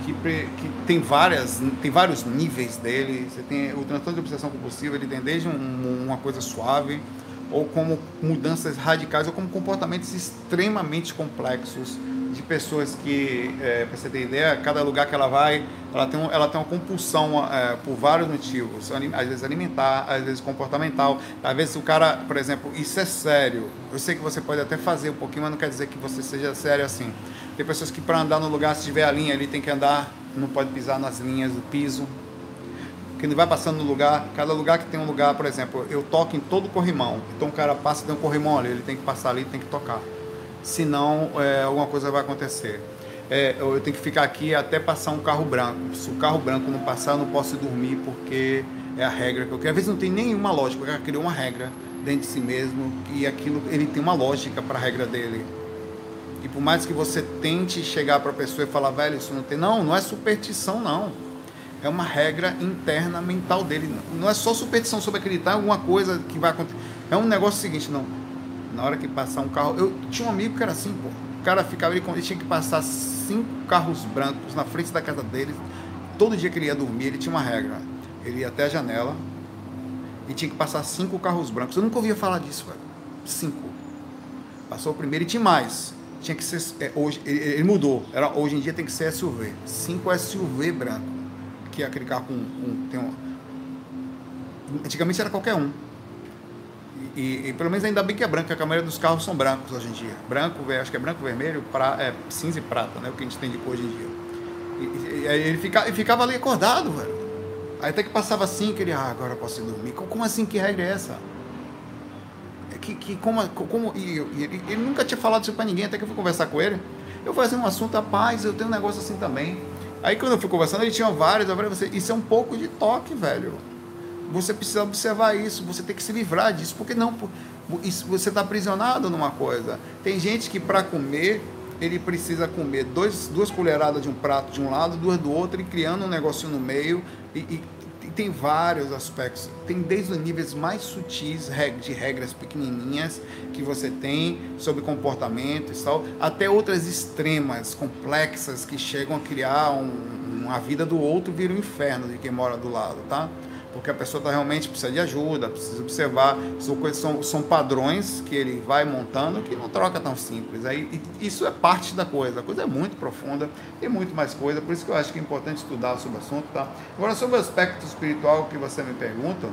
que, que, tem, várias, tem vários níveis dele. Você tem o transtorno de obsessão compulsiva, ele tem desde um, uma coisa suave, ou como mudanças radicais, ou como comportamentos extremamente complexos de pessoas que, é, para você ter ideia, cada lugar que ela vai, ela tem, um, ela tem uma compulsão é, por vários motivos, às vezes alimentar, às vezes comportamental, às vezes o cara, por exemplo, isso é sério, eu sei que você pode até fazer um pouquinho, mas não quer dizer que você seja sério assim. Tem pessoas que para andar no lugar, se tiver a linha ali, tem que andar, não pode pisar nas linhas do piso, que ele vai passando no lugar, cada lugar que tem um lugar, por exemplo, eu toco em todo corrimão, então o cara passa, tem um corrimão ali, ele tem que passar ali, tem que tocar senão é, alguma coisa vai acontecer. É, eu tenho que ficar aqui até passar um carro branco. Se o carro branco não passar, eu não posso dormir porque é a regra que eu quero. Às vezes não tem nenhuma lógica, o cara criou uma regra dentro de si mesmo e aquilo ele tem uma lógica para a regra dele. E por mais que você tente chegar para a pessoa e falar, velho, isso não tem. Não, não é superstição, não. É uma regra interna mental dele. Não é só superstição sobre acreditar em alguma coisa que vai acontecer. É um negócio seguinte, não na hora que passar um carro. Eu tinha um amigo que era assim, pô. O cara ficava ali, ele tinha que passar cinco carros brancos na frente da casa dele. Todo dia que ele ia dormir, ele tinha uma regra. Ele ia até a janela e tinha que passar cinco carros brancos. Eu nunca ouvia falar disso, velho. Cinco. Passou o primeiro e tinha mais. Tinha que ser. É, hoje, ele, ele, mudou. Era, hoje em dia tem que ser SUV. Cinco SUV branco. Que é aquele carro com. com tem um, antigamente era qualquer um. E, e, pelo menos ainda bem que é branca, a maioria dos carros são brancos hoje em dia. Branco, acho que é branco, vermelho, pra, é, cinza e prata, né? O que a gente tem de cor hoje em dia. E, e, ele, fica, ele ficava ali acordado, velho. Aí até que passava assim, que ele, ah, agora eu posso dormir. Como assim, que regra é essa? É que, que como, como e, ele, ele, nunca tinha falado isso pra ninguém, até que eu fui conversar com ele. Eu fazia um assunto, rapaz, eu tenho um negócio assim também. Aí quando eu fui conversando, ele tinha vários, eu falei, você, isso é um pouco de toque, velho você precisa observar isso, você tem que se livrar disso, porque não você está aprisionado numa coisa. Tem gente que para comer ele precisa comer dois, duas colheradas de um prato de um lado, duas do outro, e criando um negócio no meio. E, e, e tem vários aspectos. Tem desde os níveis mais sutis de regras pequenininhas que você tem sobre comportamento e tal, até outras extremas, complexas, que chegam a criar um, uma vida do outro vira um inferno de quem mora do lado, tá? Porque a pessoa tá, realmente precisa de ajuda, precisa observar, são, são, padrões que ele vai montando que não troca tão simples. Aí, isso é parte da coisa, a coisa é muito profunda, tem muito mais coisa, por isso que eu acho que é importante estudar sobre o assunto. Tá? Agora, sobre o aspecto espiritual que você me pergunta,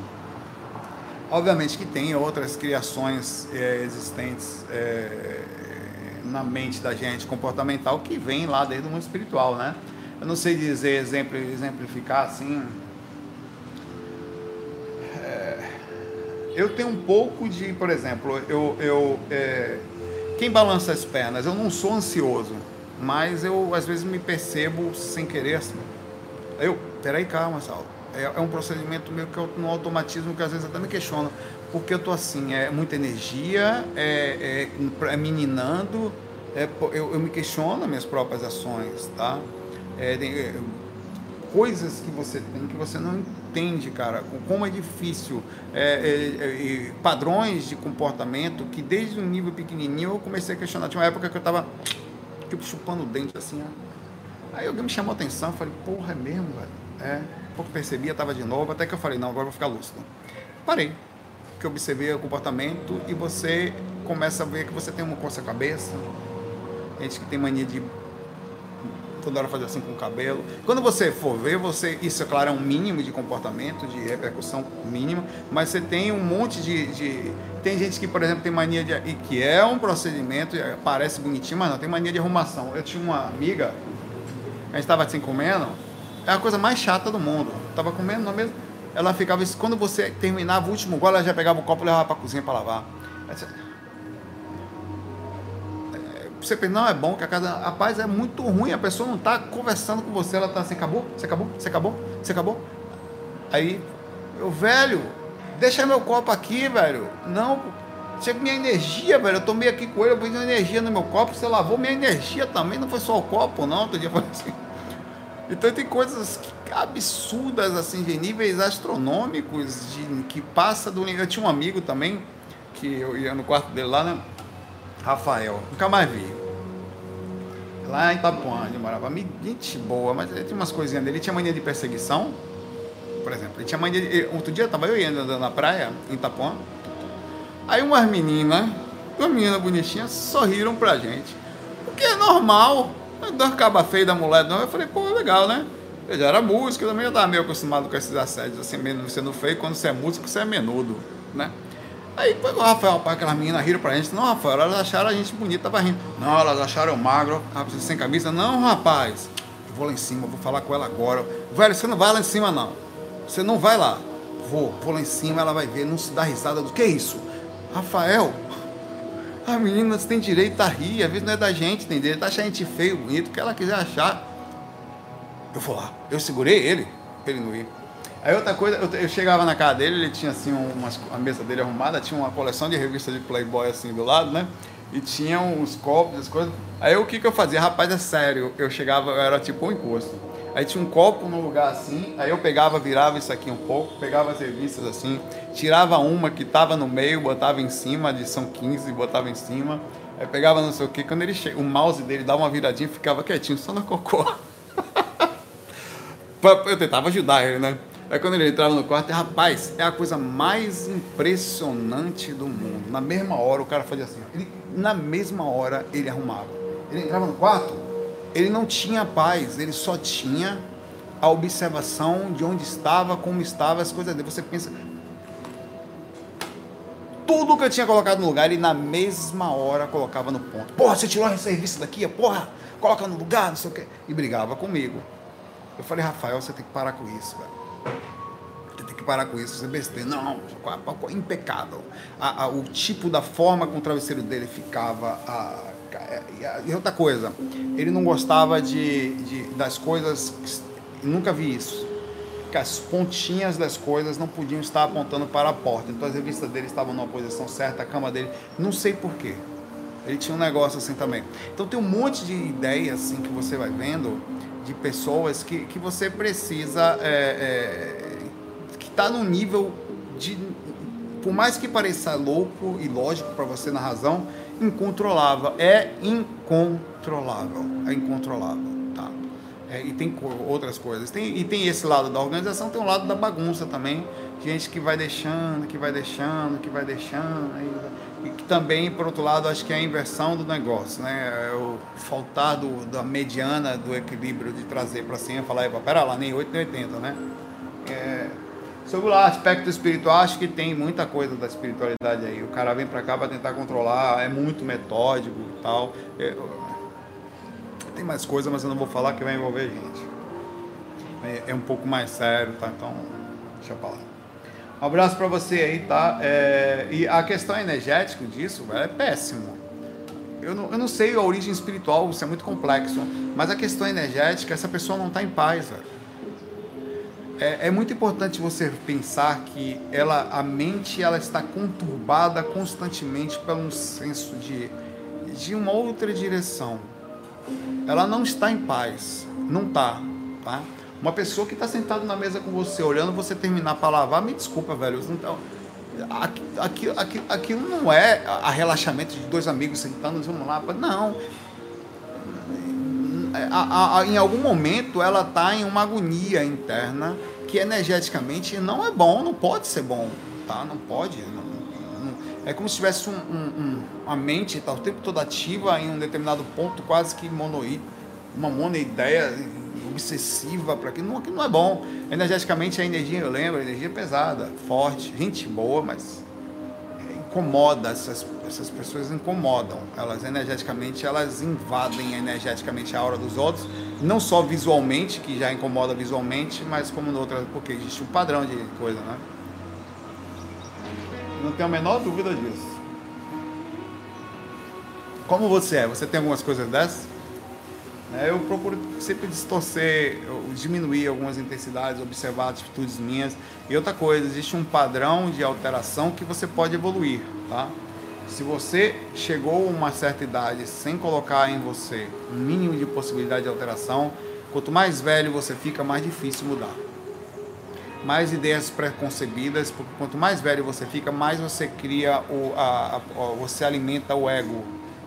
obviamente que tem outras criações é, existentes é, na mente da gente, comportamental, que vem lá desde o mundo espiritual, né? Eu não sei dizer, exemplificar assim, eu tenho um pouco de, por exemplo, eu, eu é, quem balança as pernas, eu não sou ansioso, mas eu às vezes me percebo sem querer assim. Eu, peraí, calma, Saulo. É, é um procedimento meio que no automatismo que às vezes até me questiono, porque eu tô assim, é muita energia, é, é, é meninando, é, eu, eu me questiono minhas próprias ações, tá? É, é, coisas que você tem que você não entende, cara, como é difícil, é, é, é, padrões de comportamento que desde um nível pequenininho eu comecei a questionar. Tinha uma época que eu tava tipo, chupando o dente assim, ó. Aí alguém me chamou a atenção, falei, porra, é mesmo, velho? É, pouco percebia, tava de novo, até que eu falei, não, agora eu vou ficar lúcido. Parei, que eu observei o comportamento e você começa a ver que você tem uma coça cabeça, gente que tem mania de toda hora fazer assim com o cabelo. Quando você for ver, você, isso é claro, é um mínimo de comportamento, de repercussão mínima, mas você tem um monte de, de tem gente que, por exemplo, tem mania de. e que é um procedimento, parece bonitinho, mas não, tem mania de arrumação. Eu tinha uma amiga, a gente estava assim comendo, é a coisa mais chata do mundo. Tava comendo na mesma. Ela ficava, quando você terminava o último gole, ela já pegava o copo e levava para a cozinha para lavar. Você pensa, não, é bom que a casa. Rapaz, é muito ruim, a pessoa não está conversando com você, ela está assim, acabou? Você acabou? Você acabou? Você acabou? Aí Eu, velho, deixa meu copo aqui, velho. Não, chega minha energia, velho. Eu tomei aqui com ele, eu pus energia no meu copo, você lavou minha energia também, não foi só o copo, não. Outro dia foi assim. Então tem coisas absurdas, assim, de níveis astronômicos, de, que passa do. Eu tinha um amigo também, que eu ia no quarto dele lá, né? Rafael, nunca mais vi. Lá em Itapuã, ele morava. Gente boa, mas ele tinha umas coisinhas dele. Ele tinha mania de perseguição, por exemplo. Ele tinha mania de. Outro dia tava eu indo andando na praia, em Itapuã. Aí umas meninas, duas meninas bonitinhas, sorriram pra gente. O que é normal. Dois cabas feios da mulher, não. Eu falei, pô, legal, né? Eu já era músico, eu também já tava meio acostumado com esses assédios, assim, mesmo sendo feio. Quando você é músico, você é menudo, né? Aí foi o Rafael, pai, aquelas meninas riram pra gente. Não, Rafael, elas acharam a gente bonita, tava rindo. Não, elas acharam eu magro, sem camisa. Não, rapaz, eu vou lá em cima, vou falar com ela agora. Velho, você não vai lá em cima, não. Você não vai lá. Vou, vou lá em cima, ela vai ver, não se dá risada do que é isso? Rafael, a menina tem direito a rir, às vezes não é da gente, tem direito a achar a gente feio, bonito, o que ela quiser achar. Eu vou lá, eu segurei ele, pra ele não ir. Aí outra coisa, eu, eu, chegava na casa dele, ele tinha assim umas, a mesa dele arrumada, tinha uma coleção de revistas de Playboy assim do lado, né? E tinha uns copos, as coisas. Aí o que que eu fazia? Rapaz, é sério, eu chegava, eu era tipo um encosto. Aí tinha um copo no lugar assim, aí eu pegava, virava isso aqui um pouco, pegava as revistas assim, tirava uma que tava no meio, botava em cima, a edição 15, botava em cima. Aí pegava não sei o que, quando ele o mouse dele dava uma viradinha ficava quietinho, só na cocô. [laughs] eu tentava ajudar ele, né? Aí quando ele entrava no quarto, rapaz, é a coisa mais impressionante do mundo. Na mesma hora o cara fazia assim, ele, na mesma hora ele arrumava. Ele entrava no quarto, ele não tinha paz, ele só tinha a observação de onde estava, como estava, as coisas dele. Você pensa. Tudo que eu tinha colocado no lugar, ele na mesma hora colocava no ponto. Porra, você tirou essa revista daqui? Porra, coloca no lugar, não sei o quê. E brigava comigo. Eu falei, Rafael, você tem que parar com isso, velho. Você tem que parar com isso, você é besteira. Não, impecável. A, a, o tipo da forma como o travesseiro dele ficava. A, e outra coisa, ele não gostava de, de das coisas. Nunca vi isso. Que as pontinhas das coisas não podiam estar apontando para a porta. Então as revistas dele estavam numa posição certa, a cama dele. Não sei porquê. Ele tinha um negócio assim também. Então tem um monte de ideias assim que você vai vendo de pessoas que, que você precisa. É, é, que está no nível de. Por mais que pareça louco e lógico para você na razão, incontrolável. É incontrolável. É incontrolável. Tá? É, e tem outras coisas. Tem, e tem esse lado da organização, tem um lado da bagunça também. Gente que vai deixando, que vai deixando, que vai deixando. E, e que também, por outro lado, acho que é a inversão do negócio, né? É o faltar do, da mediana, do equilíbrio de trazer para cima e falar, pera lá, nem 8 nem 80, né? É, Sobre o aspecto espiritual, acho que tem muita coisa da espiritualidade aí. O cara vem para cá para tentar controlar, é muito metódico e tal. É, tem mais coisa, mas eu não vou falar que vai envolver gente. É, é um pouco mais sério, tá? Então, deixa eu falar. Um abraço para você aí, tá? É, e a questão energética disso é péssimo. Eu não, eu não sei a origem espiritual, isso é muito complexo. Mas a questão energética, essa pessoa não está em paz, velho é, é, muito importante você pensar que ela, a mente ela está conturbada constantemente por um senso de, de uma outra direção. Ela não está em paz, não está, tá? Uma pessoa que está sentada na mesa com você, olhando você terminar para lavar, me desculpa, velho, não aquilo, aquilo, aquilo não é a relaxamento de dois amigos sentando, vamos lá, não. A, a, em algum momento ela está em uma agonia interna que energeticamente não é bom, não pode ser bom, tá? Não pode. Não, não, é como se tivesse um, um, uma mente tá, o tempo todo ativa em um determinado ponto, quase que monoide, uma monoideia obsessiva para aquilo, não, não é bom. Energeticamente a energia, eu lembro, a energia é pesada, forte, gente boa, mas incomoda, essas, essas pessoas incomodam. Elas energeticamente, elas invadem energeticamente a aura dos outros, não só visualmente, que já incomoda visualmente, mas como no outro, porque existe um padrão de coisa, né? Não tenho a menor dúvida disso. Como você é? Você tem algumas coisas dessas? Né? Eu procuro sempre distorcer, diminuir algumas intensidades, observar atitudes minhas. E outra coisa, existe um padrão de alteração que você pode evoluir, tá? Se você chegou a uma certa idade sem colocar em você um mínimo de possibilidade de alteração, quanto mais velho você fica, mais difícil mudar. Mais ideias preconcebidas, porque quanto mais velho você fica, mais você cria o, a, a, você alimenta o ego,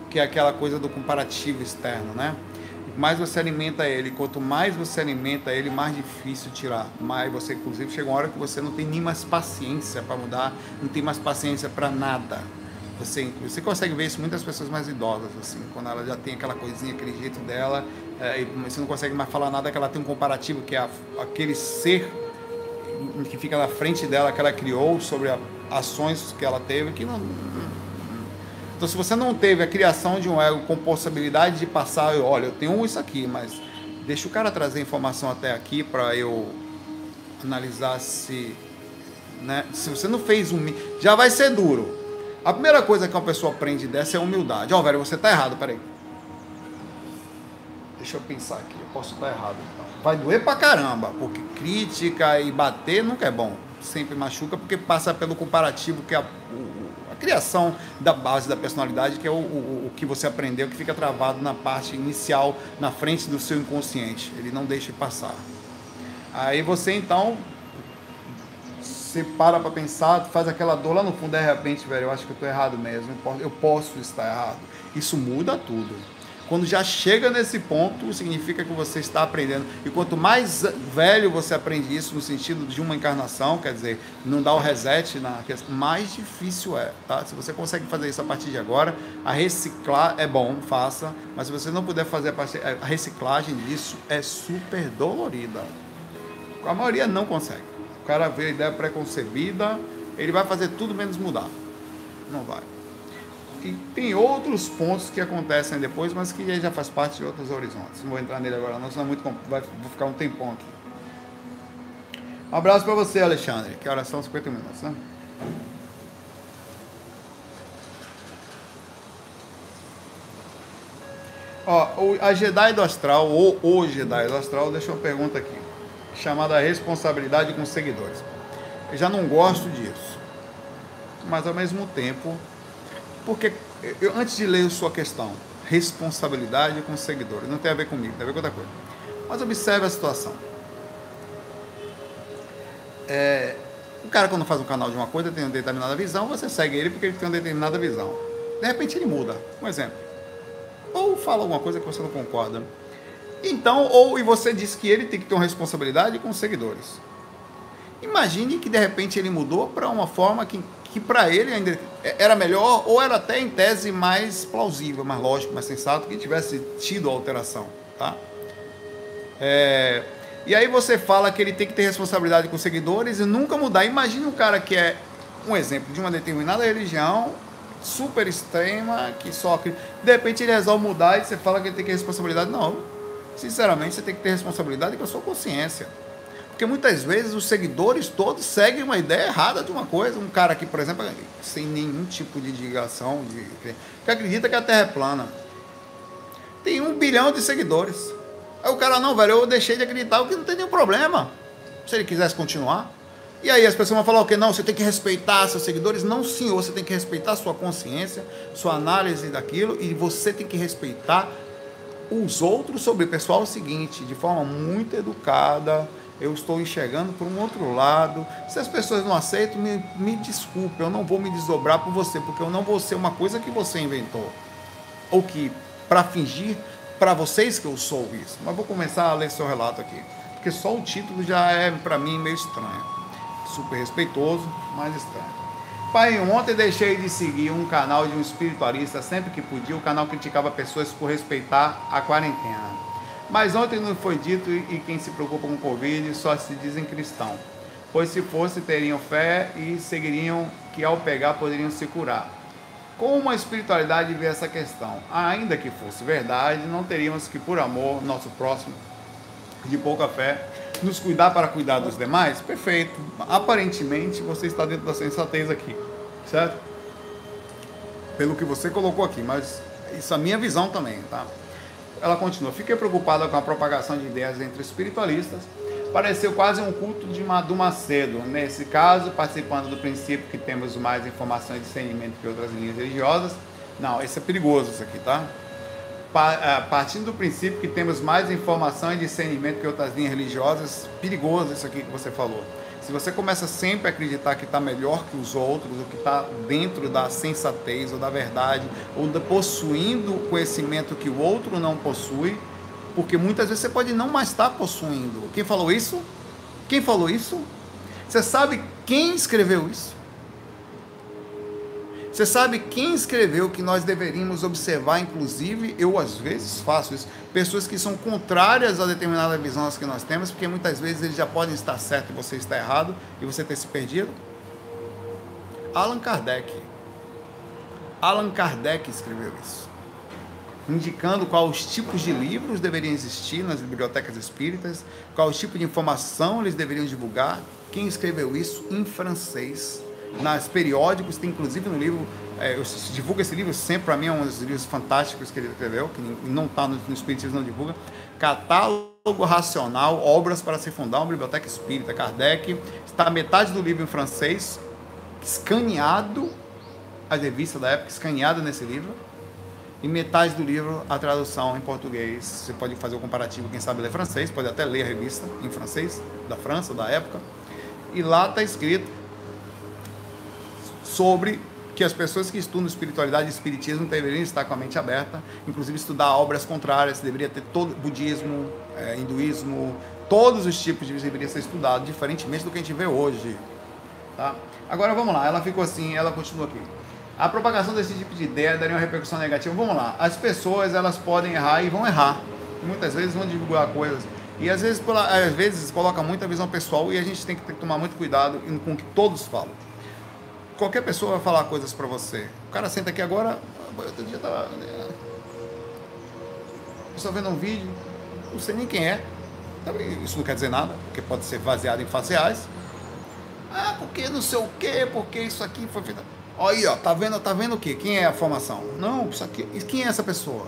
que é aquela coisa do comparativo externo, né? Mais você alimenta ele. Quanto mais você alimenta ele, mais difícil tirar. Mais você, inclusive, chega uma hora que você não tem nem mais paciência para mudar, não tem mais paciência para nada. Você, você consegue ver isso muitas pessoas mais idosas, assim, quando ela já tem aquela coisinha, aquele jeito dela, é, você não consegue mais falar nada, que ela tem um comparativo, que é a, aquele ser que fica na frente dela, que ela criou, sobre a, ações que ela teve, que não, então, se você não teve a criação de um ego com possibilidade de passar, olha, eu tenho isso aqui, mas deixa o cara trazer informação até aqui para eu analisar se, né? Se você não fez um, já vai ser duro. A primeira coisa que uma pessoa aprende dessa é humildade. Ó, oh, velho, você tá errado, peraí. Deixa eu pensar aqui, eu posso estar errado. Então. Vai doer pra caramba, porque crítica e bater nunca é bom. Sempre machuca porque passa pelo comparativo que a, o, criação da base da personalidade, que é o, o, o, que você aprendeu, que fica travado na parte inicial, na frente do seu inconsciente. Ele não deixa passar. Aí você então você para para pensar, faz aquela dor lá no fundo, de repente, velho, eu acho que eu estou errado mesmo, eu posso estar errado. Isso muda tudo. Quando já chega nesse ponto, significa que você está aprendendo. E quanto mais velho você aprende isso no sentido de uma encarnação, quer dizer, não dá o reset na questão, mais difícil é, tá? Se você consegue fazer isso a partir de agora, a reciclar é bom, faça, mas se você não puder fazer a, a reciclagem disso é super dolorida. A maioria não consegue. O cara vê a ideia preconcebida, ele vai fazer tudo menos mudar. Não vai. E tem outros pontos que acontecem depois, mas que já faz parte de outros horizontes. Não vou entrar nele agora, não, senão é muito, vai, vou ficar um tempão aqui. Um abraço para você, Alexandre. Que horas são 50 minutos, né? Ó, a Jedi do Astral, ou o Jedi do Astral, deixa uma pergunta aqui, chamada responsabilidade com seguidores. Eu já não gosto disso, mas ao mesmo tempo porque, eu, antes de ler sua questão, responsabilidade com seguidores, não tem a ver comigo, tem a ver com outra coisa. Mas observe a situação. É, o cara, quando faz um canal de uma coisa, tem uma determinada visão, você segue ele porque ele tem uma determinada visão. De repente ele muda. Um exemplo. Ou fala alguma coisa que você não concorda. Então, ou e você diz que ele tem que ter uma responsabilidade com os seguidores. Imagine que de repente ele mudou para uma forma que que para ele ainda era melhor ou era até em tese mais plausível, mais lógico, mais sensato que tivesse tido alteração, tá? É, e aí você fala que ele tem que ter responsabilidade com os seguidores e nunca mudar. Imagine um cara que é um exemplo de uma determinada religião super extrema, que só de repente ele resolve mudar e você fala que ele tem que ter responsabilidade. Não, sinceramente você tem que ter responsabilidade com a sua consciência. Porque muitas vezes os seguidores todos seguem uma ideia errada de uma coisa. Um cara aqui, por exemplo, sem nenhum tipo de ligação, de, que acredita que a Terra é plana. Tem um bilhão de seguidores. Aí o cara, não, velho, eu deixei de acreditar, o que não tem nenhum problema. Se ele quisesse continuar. E aí as pessoas vão falar o que? Não, você tem que respeitar seus seguidores. Não, senhor, você tem que respeitar sua consciência, sua análise daquilo, e você tem que respeitar os outros sobre o pessoal é o seguinte, de forma muito educada, eu estou enxergando por um outro lado. Se as pessoas não aceitam, me, me desculpe, eu não vou me desdobrar por você, porque eu não vou ser uma coisa que você inventou. Ou que, para fingir para vocês que eu sou isso. Mas vou começar a ler seu relato aqui, porque só o título já é, para mim, meio estranho. Super respeitoso, mas estranho. Pai, ontem deixei de seguir um canal de um espiritualista sempre que podia. O canal criticava pessoas por respeitar a quarentena. Mas ontem não foi dito e quem se preocupa com Covid só se dizem cristão. Pois se fosse, teriam fé e seguiriam que ao pegar poderiam se curar. Como a espiritualidade vê essa questão? Ainda que fosse verdade, não teríamos que, por amor, nosso próximo, de pouca fé, nos cuidar para cuidar dos demais? Perfeito. Aparentemente, você está dentro da sensatez aqui, certo? Pelo que você colocou aqui, mas isso é a minha visão também, tá? Ela continua. Fiquei preocupada com a propagação de ideias entre espiritualistas. Pareceu quase um culto de do Macedo. Nesse caso, participando do princípio que temos mais informação e discernimento que outras linhas religiosas. Não, esse é perigoso isso aqui, tá? É, partindo do princípio que temos mais informação e discernimento que outras linhas religiosas, perigoso isso aqui que você falou. Se você começa sempre a acreditar que está melhor que os outros, ou que está dentro da sensatez ou da verdade, ou possuindo o conhecimento que o outro não possui, porque muitas vezes você pode não mais estar tá possuindo. Quem falou isso? Quem falou isso? Você sabe quem escreveu isso? Você sabe quem escreveu que nós deveríamos observar, inclusive, eu às vezes faço isso, pessoas que são contrárias a determinadas visões que nós temos, porque muitas vezes eles já podem estar certo e você está errado e você ter se perdido? Allan Kardec. Allan Kardec escreveu isso, indicando quais os tipos de livros deveriam existir nas bibliotecas espíritas, qual tipo de informação eles deveriam divulgar. Quem escreveu isso em francês? Nas periódicos, tem inclusive no livro, é, eu divulgo esse livro sempre, para mim é um dos livros fantásticos que ele escreveu, que não está no, no Espiritismo, não divulga, Catálogo Racional, Obras para se fundar uma Biblioteca Espírita, Kardec, está metade do livro em francês, escaneado, a revista da época, escaneada nesse livro, e metade do livro a tradução em português. Você pode fazer o comparativo, quem sabe ler francês, pode até ler a revista em francês, da França, da época, e lá está escrito sobre que as pessoas que estudam espiritualidade e espiritismo deveriam estar com a mente aberta, inclusive estudar obras contrárias, deveria ter todo budismo, é, hinduísmo, todos os tipos de deveria ser estudado, diferentemente do que a gente vê hoje. Tá? Agora vamos lá, ela ficou assim, ela continua aqui. A propagação desse tipo de ideia daria uma repercussão negativa. Vamos lá, as pessoas elas podem errar e vão errar. Muitas vezes vão divulgar coisas e às vezes, às vezes coloca muita visão pessoal e a gente tem que tomar muito cuidado com o que todos falam qualquer pessoa vai falar coisas para você. O cara senta aqui agora, outro dia. Né? Estou vendo um vídeo, não sei nem quem é. Isso não quer dizer nada, porque pode ser baseado em faciais. Ah, porque não sei o quê, porque isso aqui foi feito. Aí, ó, tá vendo, tá vendo o quê? Quem é a formação? Não, isso aqui, quem é essa pessoa?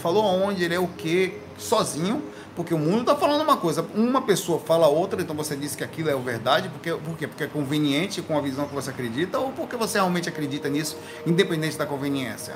Falou onde, ele é o quê? Sozinho porque o mundo está falando uma coisa, uma pessoa fala outra, então você diz que aquilo é verdade, porque, por quê? Porque é conveniente com a visão que você acredita, ou porque você realmente acredita nisso, independente da conveniência?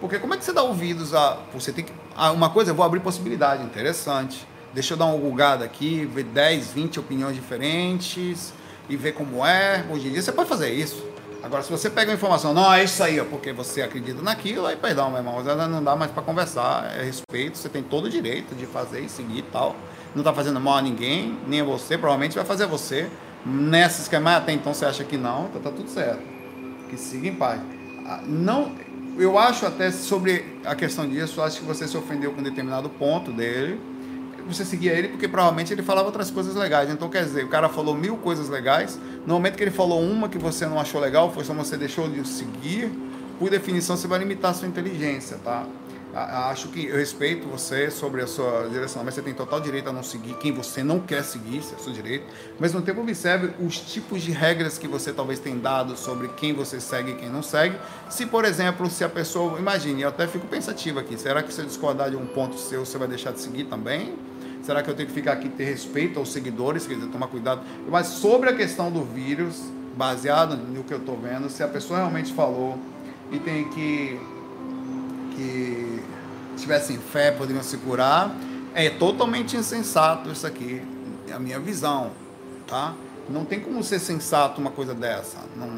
Porque como é que você dá ouvidos a. Você tem que. A uma coisa, eu vou abrir possibilidade, interessante. Deixa eu dar uma bugada aqui, ver 10, 20 opiniões diferentes e ver como é. Hoje em dia você pode fazer isso. Agora, se você pega a informação, não, é isso aí, ó, porque você acredita naquilo, aí perdão, meu irmão, não dá mais para conversar, é respeito, você tem todo o direito de fazer e seguir e tal. Não está fazendo mal a ninguém, nem a você, provavelmente vai fazer você. Nessa esquema, até então você acha que não, então tá tudo certo. Que siga em paz. Ah, não, eu acho até sobre a questão disso, acho que você se ofendeu com determinado ponto dele você seguia ele porque provavelmente ele falava outras coisas legais. Então, quer dizer, o cara falou mil coisas legais. No momento que ele falou uma que você não achou legal, foi só você deixou de seguir, por definição você vai limitar a sua inteligência, tá? Acho que eu respeito você sobre a sua direção, mas você tem total direito a não seguir quem você não quer seguir, isso é seu direito. Mas no tempo observe os tipos de regras que você talvez tenha dado sobre quem você segue e quem não segue. Se, por exemplo, se a pessoa, imagine, eu até fico pensativo aqui, será que se eu discordar de um ponto seu, você vai deixar de seguir também? Será que eu tenho que ficar aqui ter respeito aos seguidores, quer dizer, tomar cuidado? Mas sobre a questão do vírus, baseado no que eu estou vendo, se a pessoa realmente falou e tem que que tivessem fé poderiam se curar, é totalmente insensato isso aqui, é a minha visão, tá? Não tem como ser sensato uma coisa dessa. Não,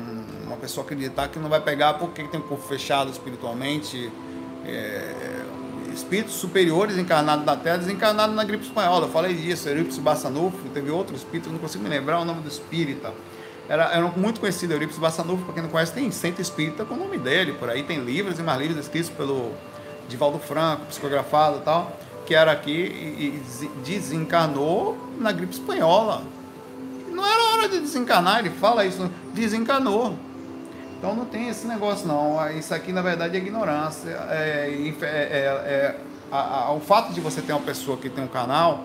uma pessoa acreditar que não vai pegar porque tem um corpo fechado espiritualmente, é, espíritos superiores encarnados na Terra, desencarnados na gripe espanhola. Eu falei disso, Eurípides Bassanufo, teve outro espírito, não consigo me lembrar o nome do espírita. Era, era muito conhecido, Eurípides Bassanufo, para quem não conhece, tem centro espírita com o nome dele, por aí tem livros e mais livros escritos pelo Divaldo Franco, psicografado e tal, que era aqui e, e desencarnou na gripe espanhola. Não era hora de desencarnar, ele fala isso, desencarnou. Então não tem esse negócio não. Isso aqui na verdade é ignorância. É, é, é, é a, a, o fato de você ter uma pessoa que tem um canal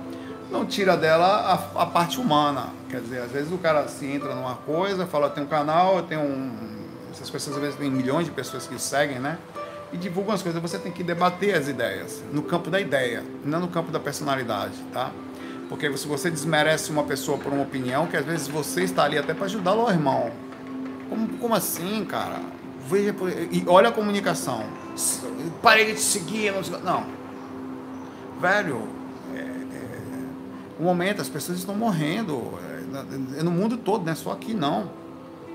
não tira dela a, a, parte humana. Quer dizer, às vezes o cara se entra numa coisa, fala, tem um canal, eu tenho um. Essas pessoas às vezes têm milhões de pessoas que seguem, né? e divulgam as coisas. Você tem que debater as ideias no campo da ideia, não no campo da personalidade, tá? Porque se você desmerece uma pessoa por uma opinião, que às vezes você está ali até para ajudá-lo, irmão. Como, como assim, cara? Veja por... e olha a comunicação. Parei de te seguir, não. não. Velho, é, é, um momento as pessoas estão morrendo é, no mundo todo, não é só aqui não.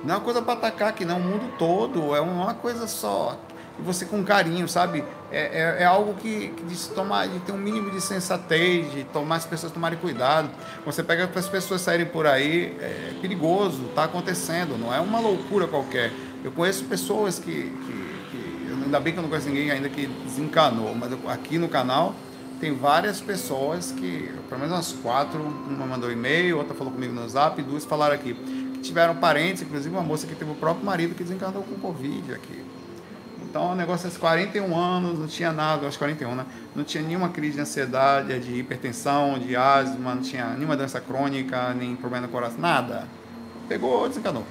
Não é uma coisa para atacar aqui, não. O mundo todo é uma coisa só e você com carinho, sabe? É, é, é algo que, que, de tomar, de ter um mínimo de sensatez, de tomar as pessoas tomarem cuidado. Você pega as pessoas saírem por aí, é perigoso, está acontecendo, não é uma loucura qualquer. Eu conheço pessoas que, que, que, ainda bem que eu não conheço ninguém ainda que desencanou, mas eu, aqui no canal tem várias pessoas que, pelo menos umas quatro, uma mandou e-mail, outra falou comigo no zap, duas falaram aqui, que tiveram parentes, inclusive uma moça que teve o próprio marido que desencarnou com Covid aqui. Então, o negócio é 41 anos, não tinha nada, aos 41, né? Não tinha nenhuma crise de ansiedade, de hipertensão, de asma, não tinha nenhuma doença crônica, nem problema no coração, nada. Pegou, desencanou.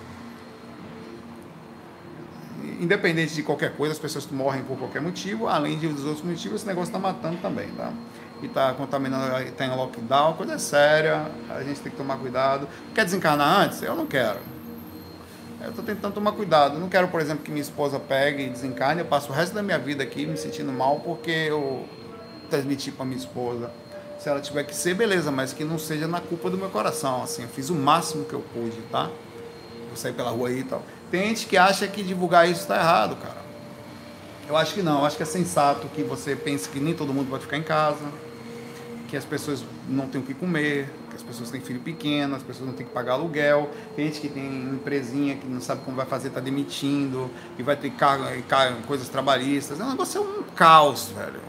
Independente de qualquer coisa, as pessoas morrem por qualquer motivo, além de dos outros motivos, esse negócio está matando também, tá? E está contaminando, está em lockdown, coisa séria, a gente tem que tomar cuidado. Quer desencarnar antes? Eu não quero eu estou tentando tomar cuidado. não quero, por exemplo, que minha esposa pegue e desencarne. Eu passo o resto da minha vida aqui me sentindo mal porque eu transmiti para minha esposa. Se ela tiver que ser, beleza, mas que não seja na culpa do meu coração. Assim, eu fiz o máximo que eu pude, tá? Vou sair pela rua aí e tal. Tem gente que acha que divulgar isso está errado, cara. Eu acho que não. Eu acho que é sensato que você pense que nem todo mundo vai ficar em casa, que as pessoas não têm o que comer, pessoas têm filho pequeno, as pessoas não têm que pagar aluguel, tem gente que tem empresinha que não sabe como vai fazer, está demitindo, e vai ter cargo, coisas trabalhistas. O negócio é um caos, velho.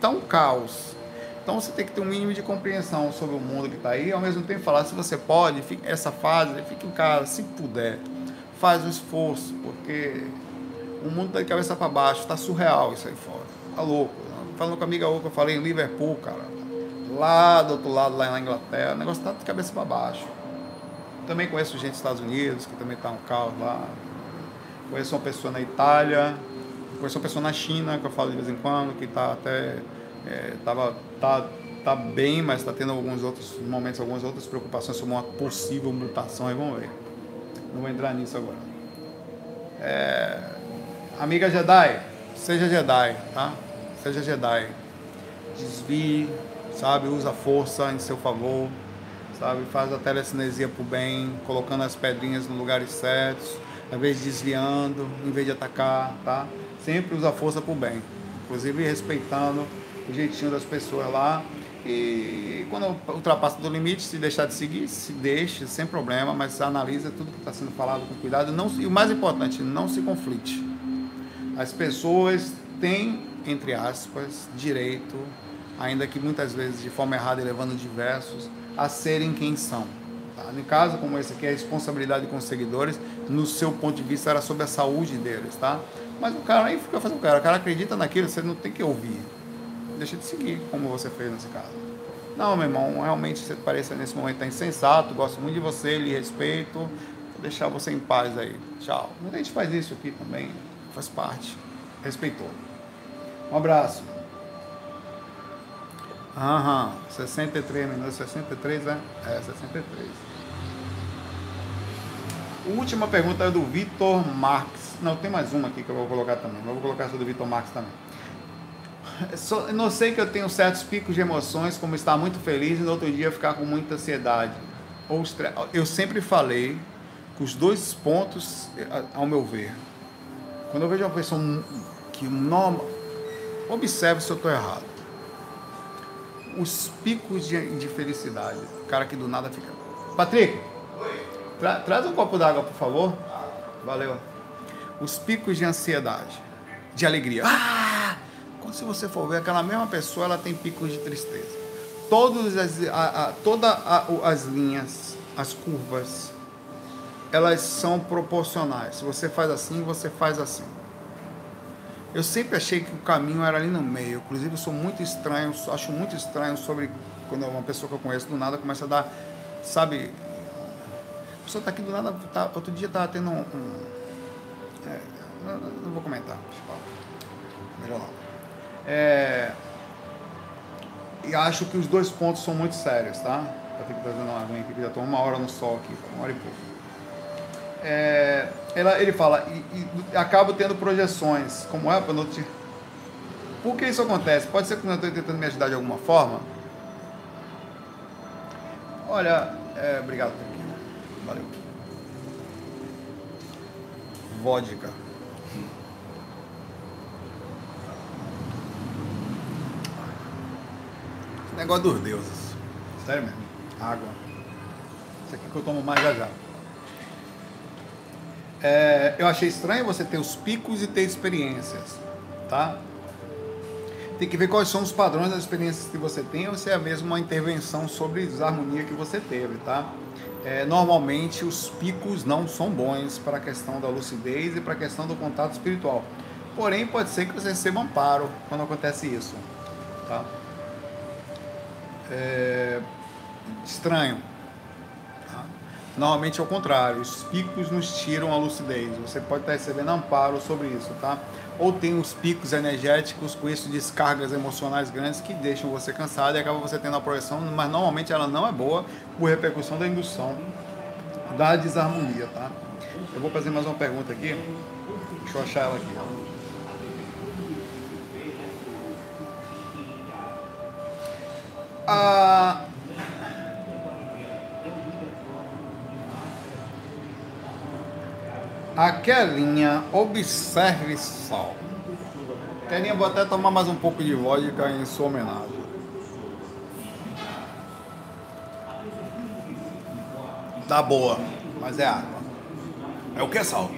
Tá um caos. Então você tem que ter um mínimo de compreensão sobre o mundo que está aí, ao mesmo tempo falar, se você pode, fique, essa fase, fique em casa, se puder. Faz o esforço, porque o mundo está de cabeça para baixo, está surreal isso aí fora. Tá louco. Falando com a amiga outra, eu falei em Liverpool, cara lá do outro lado, lá na Inglaterra, o negócio está de cabeça para baixo. Também conheço gente dos Estados Unidos, que também está um caos lá. Conheço uma pessoa na Itália, conheço uma pessoa na China, que eu falo de vez em quando, que está até. É, tava, tá, tá bem, mas está tendo alguns outros momentos, algumas outras preocupações sobre uma possível mutação, aí vamos ver. Não vou entrar nisso agora. É, amiga Jedi, seja Jedi, tá? Seja Jedi. Desvie sabe? Usa a força em seu favor, sabe? Faz a telecinesia para o bem, colocando as pedrinhas nos lugares certos, invés de desviando, em vez de atacar, tá? Sempre usa a força para o bem, inclusive respeitando o jeitinho das pessoas lá. E quando ultrapassa do limite, se deixar de seguir, se deixe, sem problema, mas analisa tudo que está sendo falado com cuidado. Não, e o mais importante, não se conflite. As pessoas têm, entre aspas, direito ainda que muitas vezes de forma errada e levando diversos, a serem quem são. Tá? No caso como esse aqui, a responsabilidade com os seguidores, no seu ponto de vista, era sobre a saúde deles, tá? Mas o cara aí fica fazendo o cara, o cara acredita naquilo, você não tem que ouvir. Deixa de seguir, como você fez nesse caso. Não, meu irmão, realmente você parece nesse momento tá insensato, gosto muito de você, lhe respeito, vou deixar você em paz aí. Tchau. Muita gente faz isso aqui também, faz parte. Respeitou. Um abraço. Aham, 63 minutos, 63, né? É, 63. Última pergunta é do Vitor Marques. Não, tem mais uma aqui que eu vou colocar também. Eu vou colocar essa do Vitor Marques também. Não sei que eu tenho certos picos de emoções, como estar muito feliz e no outro dia ficar com muita ansiedade. Ou Eu sempre falei que os dois pontos, ao meu ver, quando eu vejo uma pessoa que não observe se eu estou errado os picos de, de felicidade. O cara que do nada fica. Patrick, tra traz um copo d'água, por favor. Valeu. Os picos de ansiedade, de alegria. Ah! Quando se você for ver, aquela mesma pessoa ela tem picos de tristeza. Todas as, a, a, toda a, as linhas, as curvas, elas são proporcionais. Se você faz assim, você faz assim. Eu sempre achei que o caminho era ali no meio. Inclusive, eu sou muito estranho, acho muito estranho sobre quando uma pessoa que eu conheço do nada começa a dar, sabe? A pessoa está aqui do nada, tá, outro dia estava tendo um. um é, não, vou comentar, Melhor não. É, e acho que os dois pontos são muito sérios, tá? Eu tenho que trazer uma água aqui, já estou uma hora no sol aqui, uma hora e pouco. É, ela, ele fala, e, e acabo tendo projeções, como é para te... Por que isso acontece? Pode ser que eu estou tentando me ajudar de alguma forma? Olha, é, obrigado, Valeu. Vodka. Negócio dos deuses. Sério mesmo. Água. Isso aqui que eu tomo mais já já. É, eu achei estranho você ter os picos e ter experiências, tá? Tem que ver quais são os padrões das experiências que você tem ou se é mesmo uma intervenção sobre desarmonia que você teve, tá? É, normalmente os picos não são bons para a questão da lucidez e para a questão do contato espiritual. Porém, pode ser que você receba amparo quando acontece isso, tá? É estranho. Normalmente é o contrário, os picos nos tiram a lucidez. Você pode estar recebendo amparo sobre isso, tá? Ou tem os picos energéticos com isso descargas emocionais grandes que deixam você cansado e acaba você tendo a projeção, mas normalmente ela não é boa por repercussão da indução da desarmonia, tá? Eu vou fazer mais uma pergunta aqui. Deixa eu achar ela aqui. A Aquelinha, observe só. Aquelinha, vou até tomar mais um pouco de vodka em sua homenagem. Tá boa, mas é água. É o que, Sal?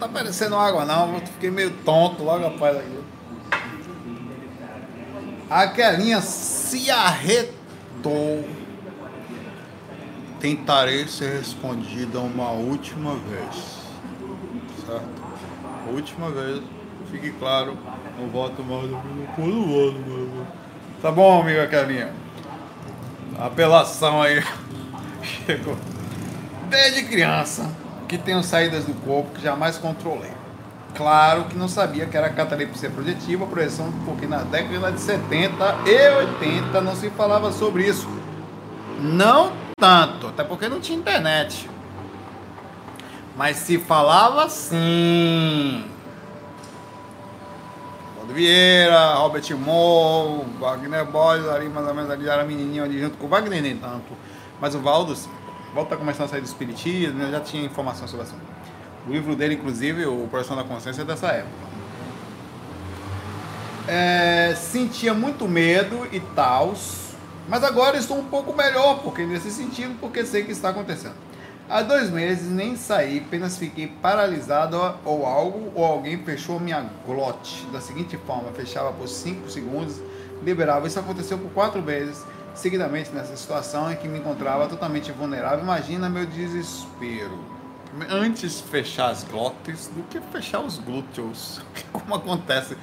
Tá parecendo água não, eu fiquei meio tonto logo após aqui. Aquelinha se arretou tentarei ser respondida uma última vez. Certo? Última vez, fique claro, não voto mais no voto, mano. Tá bom, amiga Kelinha. Apelação aí. [laughs] Chegou. Desde criança, que tenho saídas do corpo que jamais controlei. Claro que não sabia que era catalepsia projetiva, projeção, porque na década de 70 e 80 não se falava sobre isso. Não tanto, até porque não tinha internet. Mas se falava assim. Valdo Vieira, Robert Moore, Wagner Boys, ali mais ou menos ali era menininho ali junto com o Wagner nem tanto. Mas o Valdo, sim. O Valdo tá começando a sair do espiritismo, eu já tinha informação sobre isso. O livro dele, inclusive, o Coração da Consciência, é dessa época. É, sentia muito medo e tal, mas agora estou um pouco melhor, porque nesse sentido, porque sei que está acontecendo. Há dois meses nem saí, apenas fiquei paralisado ou algo, ou alguém fechou minha glote da seguinte forma: fechava por 5 segundos, liberava. Isso aconteceu por quatro vezes seguidamente nessa situação em que me encontrava totalmente vulnerável. Imagina meu desespero. Antes fechar as glotes do que fechar os glúteos, [laughs] como acontece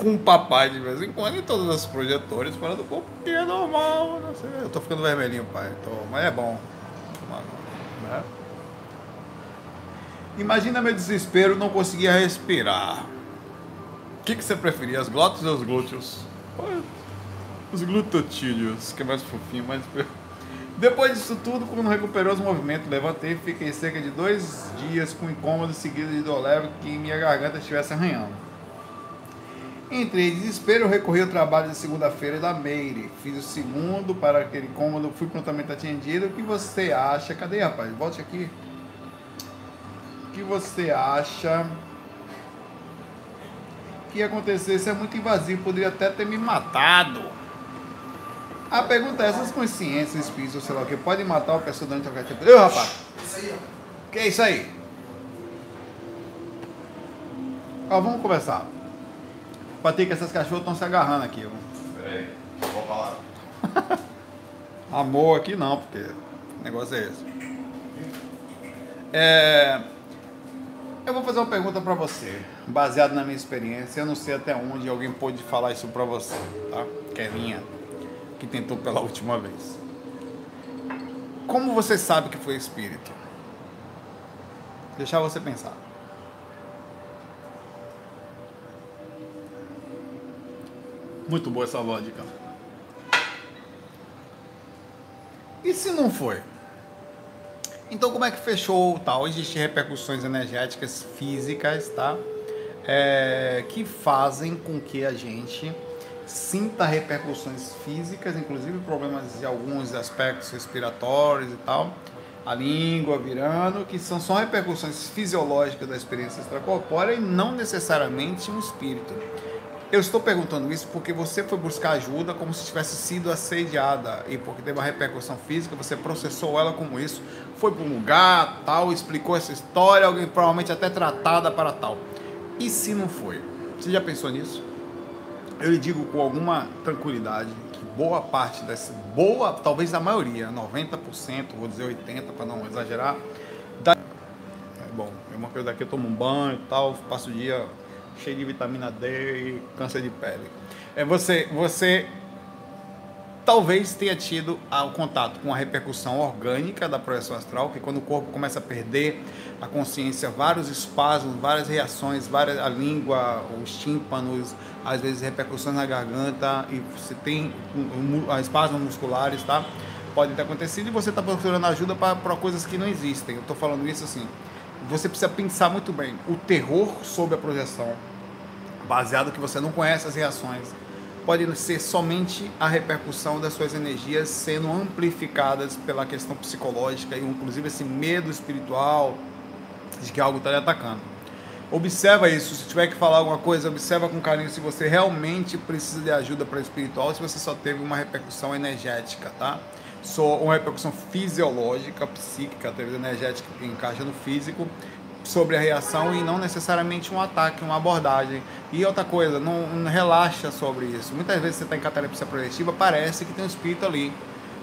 com o papai de vez em quando e todas as projetores fora do corpo, que é normal. Não sei. Eu tô ficando vermelhinho, pai. Tô, mas é bom. Né? Imagina meu desespero, não conseguia respirar. O que, que você preferia, as glotas ou os glúteos? Os glutotídeos, que é mais fofinho, mais. [laughs] Depois disso tudo, quando recuperou os movimentos, levantei e fiquei cerca de dois dias com incômodo seguido de dor leve que minha garganta estivesse arranhando. Entrei em desespero, recorri ao trabalho de segunda-feira da Meire. Fiz o segundo para aquele cômodo, fui prontamente atendido. O que você acha? Cadê, rapaz? Volte aqui. O que você acha que? Isso é muito invasivo, poderia até ter me matado. A pergunta é: essas consciências, espíritos, sei lá o que, podem matar uma pessoa durante a tempo? Eu, rapaz. Que é isso aí? Ó, vamos conversar. Patrick, essas cachorras estão se agarrando aqui. Peraí, vou falar. [laughs] Amor aqui não, porque o negócio é esse. É, eu vou fazer uma pergunta para você, baseado na minha experiência. Eu não sei até onde alguém pôde falar isso para você, tá? Kevinha, que tentou pela última vez. Como você sabe que foi espírito? Deixar você pensar. Muito boa essa vodka. E se não foi? Então, como é que fechou tal? Existem repercussões energéticas físicas, tá? É, que fazem com que a gente sinta repercussões físicas, inclusive problemas de alguns aspectos respiratórios e tal, a língua virando, que são só repercussões fisiológicas da experiência extracorpórea e não necessariamente um espírito. Eu estou perguntando isso porque você foi buscar ajuda como se tivesse sido assediada e porque teve uma repercussão física, você processou ela como isso, foi para um lugar, tal, explicou essa história, alguém provavelmente até tratada para tal. E se não foi? Você já pensou nisso? Eu lhe digo com alguma tranquilidade que boa parte dessa, boa, talvez a maioria, 90%, vou dizer 80% para não exagerar, da... é bom, eu coisa daqui, eu tomo um banho e tal, passo o dia cheio de vitamina D e câncer de pele. É você, você talvez tenha tido o contato com a repercussão orgânica da projeção astral, que quando o corpo começa a perder a consciência, vários espasmos, várias reações, várias, a língua, os tímpanos, às vezes repercussões na garganta, e você tem espasmos musculares, tá? Pode ter acontecido e você está procurando ajuda para coisas que não existem. Eu estou falando isso assim. Você precisa pensar muito bem. O terror sobre a projeção baseado que você não conhece as reações, pode ser somente a repercussão das suas energias sendo amplificadas pela questão psicológica e inclusive esse medo espiritual de que algo está lhe atacando. Observa isso, se tiver que falar alguma coisa, observa com carinho se você realmente precisa de ajuda para espiritual, se você só teve uma repercussão energética, tá? Só uma repercussão fisiológica, psíquica, teve energética que encaixa no físico, sobre a reação e não necessariamente um ataque, uma abordagem. E outra coisa, não, não relaxa sobre isso. Muitas vezes você está em catalepsia projetiva, parece que tem um espírito ali.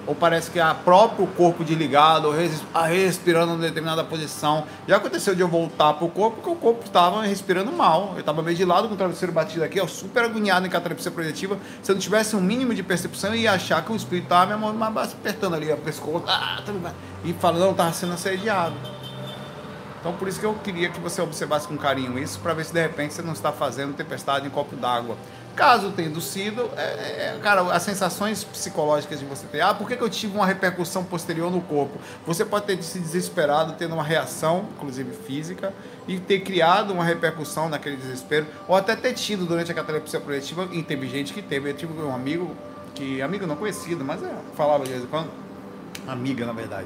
Ou parece que é próprio corpo desligado, ou respirando em determinada posição. Já aconteceu de eu voltar para o corpo, porque o corpo estava respirando mal. Eu estava meio de lado com o travesseiro batido aqui, ó, super agoniado em catalepsia projetiva. Se eu não tivesse um mínimo de percepção, eu ia achar que o espírito estava me apertando ali, o pescoço, ah, e falando, não, estava sendo assediado. Então por isso que eu queria que você observasse com carinho isso, para ver se de repente você não está fazendo tempestade em copo d'água. Caso tenha sido, é, é, cara, as sensações psicológicas de você ter, ah, por que, que eu tive uma repercussão posterior no corpo? Você pode ter se desesperado, tendo uma reação, inclusive física, e ter criado uma repercussão naquele desespero, ou até ter tido durante a catalepsia projetiva, e teve gente que teve. Eu tive um amigo, que amigo não conhecido, mas é, falava de vez em quando, amiga na verdade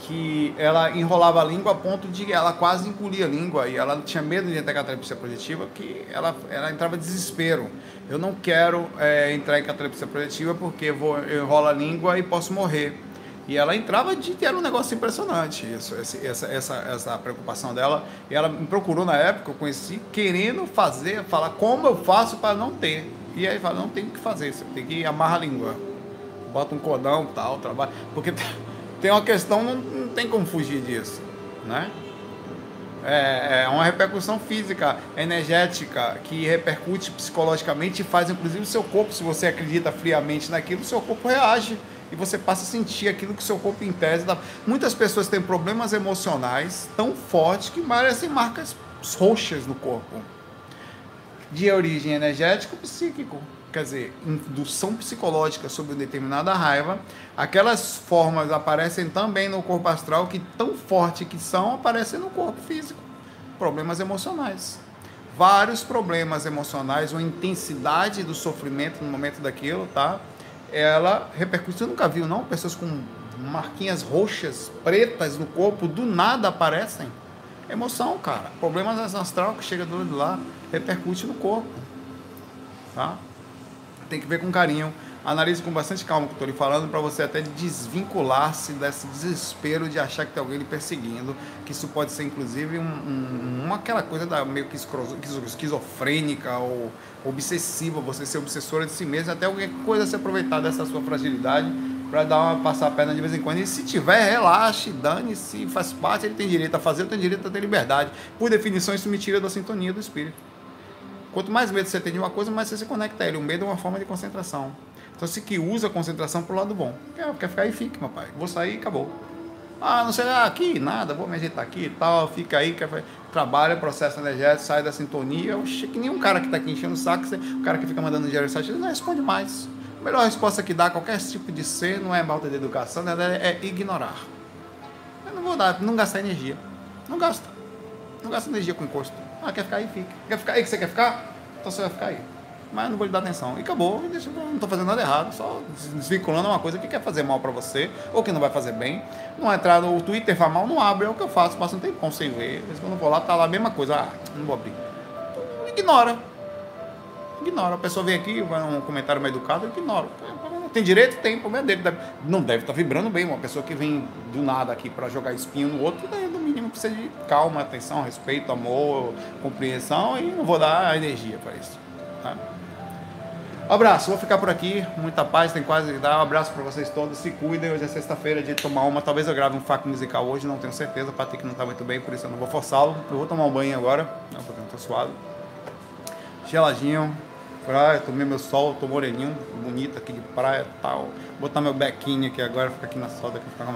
que ela enrolava a língua a ponto de ela quase engolir a língua e ela tinha medo de entrar em catalepsia projetiva que ela, ela entrava em desespero. Eu não quero é, entrar em catalepsia projetiva porque vou, eu enrolo a língua e posso morrer. E ela entrava de era um negócio impressionante isso, essa, essa, essa preocupação dela. E ela me procurou na época, eu conheci, querendo fazer, falar como eu faço para não ter. E aí fala, não tem o que fazer, você tem que amarrar a língua. Bota um cordão tal, trabalho. Porque [laughs] tem uma questão, não, não tem como fugir disso, né? É, é uma repercussão física, energética, que repercute psicologicamente e faz inclusive o seu corpo, se você acredita friamente naquilo, o seu corpo reage e você passa a sentir aquilo que o seu corpo em tese dá. Muitas pessoas têm problemas emocionais tão fortes que parecem marcas roxas no corpo, de origem energética ou psíquico quer dizer, indução psicológica sobre uma determinada raiva, aquelas formas aparecem também no corpo astral que tão forte que são, aparecem no corpo físico. Problemas emocionais. Vários problemas emocionais, uma intensidade do sofrimento no momento daquilo, tá? Ela repercute. Você nunca viu, não? Pessoas com marquinhas roxas, pretas no corpo, do nada aparecem. Emoção, cara. Problemas astral que chega do lá, repercute no corpo. Tá? Tem que ver com carinho. Analise com bastante calma o que estou lhe falando para você até desvincular-se desse desespero de achar que tem alguém lhe perseguindo, que isso pode ser inclusive um, um, uma aquela coisa da meio que esquizofrênica ou obsessiva, você ser obsessora de si mesmo, até alguma coisa se aproveitar dessa sua fragilidade para dar uma passar a perna de vez em quando. E se tiver, relaxe, dane-se, faz parte, ele tem direito a fazer, tenho direito a ter liberdade. Por definição, isso me tira da sintonia do espírito. Quanto mais medo você tem de uma coisa, mais você se conecta a ele. O medo é uma forma de concentração. Então, se que usa a concentração para o lado bom. Quer, quer ficar aí, fique, meu pai. Vou sair e acabou. Ah, não sei, ah, aqui, nada, vou me ajeitar aqui e tal, fica aí, quer, trabalha, processo energético, sai da sintonia. Oxe, que nem um cara que está aqui enchendo o saco, o cara que fica mandando dinheiro site, ele não responde mais. A melhor resposta que dá a qualquer tipo de ser não é falta de educação, né, é ignorar. Eu não vou dar, não gastar energia. Não gasta. Não gasta energia com encosto. Ah, quer ficar aí? Fica. Quer ficar aí que você quer ficar? Então você vai ficar aí mas não vou lhe dar atenção. E acabou, deixa, não estou fazendo nada errado, só desvinculando uma coisa que quer fazer mal para você, ou que não vai fazer bem. Não entrar no Twitter, faz mal, não abre, é o que eu faço, passo um tempão sem ver. Quando eu vou lá, tá lá a mesma coisa, ah, não vou abrir. Ignora. Ignora. A pessoa vem aqui, vai um comentário mais educado, ignora. Tem direito? Tem, problema dele. Não deve estar tá vibrando bem. Uma pessoa que vem do nada aqui para jogar espinho no outro, no mínimo precisa de calma, atenção, respeito, amor, compreensão, e não vou dar energia para isso. Tá? abraço, vou ficar por aqui. Muita paz, tem quase que dar. Um abraço para vocês todos. Se cuidem. Hoje é sexta-feira, de tomar uma. Talvez eu grave um faco musical hoje, não tenho certeza. O Patrick não está muito bem, por isso eu não vou forçá-lo. Eu vou tomar um banho agora, não, porque não tô suado. Geladinho, praia, tomei meu sol, tô moreninho, bonito aqui de praia e tal. Vou botar meu bequinho aqui agora, ficar aqui na soda, aqui, ficar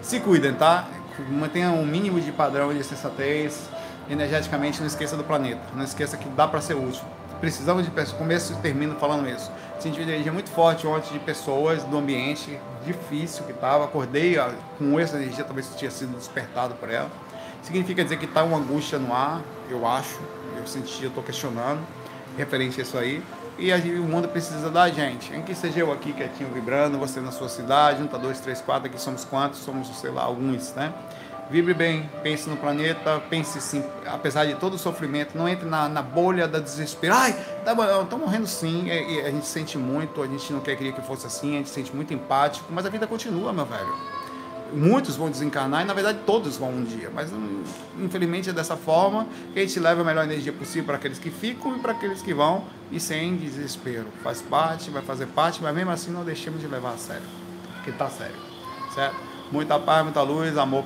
Se cuidem, tá? Mantenha um mínimo de padrão de sensatez. Energeticamente, não esqueça do planeta. Não esqueça que dá para ser útil precisamos de pessoas, começo e termino falando isso. Senti uma energia muito forte ontem de pessoas do ambiente difícil que estava. Acordei com essa energia, talvez tinha sido despertado por ela. Significa dizer que está uma angústia no ar, eu acho. Eu senti, eu estou questionando referente a isso aí. E a, o mundo precisa da gente. Em que seja eu aqui quietinho vibrando, você na sua cidade, um, tá dois, três, quatro, aqui somos quantos? Somos, sei lá, alguns, né? Vibre bem, pense no planeta, pense sim, apesar de todo o sofrimento, não entre na, na bolha da desespero. Ai, tá, tô morrendo sim, e, a gente sente muito, a gente não quer querer que fosse assim, a gente sente muito empático, mas a vida continua, meu velho. Muitos vão desencarnar e na verdade todos vão um dia, mas hum, infelizmente é dessa forma que a gente leva a melhor energia possível para aqueles que ficam e para aqueles que vão e sem desespero. Faz parte, vai fazer parte, mas mesmo assim não deixemos de levar a sério, porque tá sério, certo? Muita paz, muita luz, amor.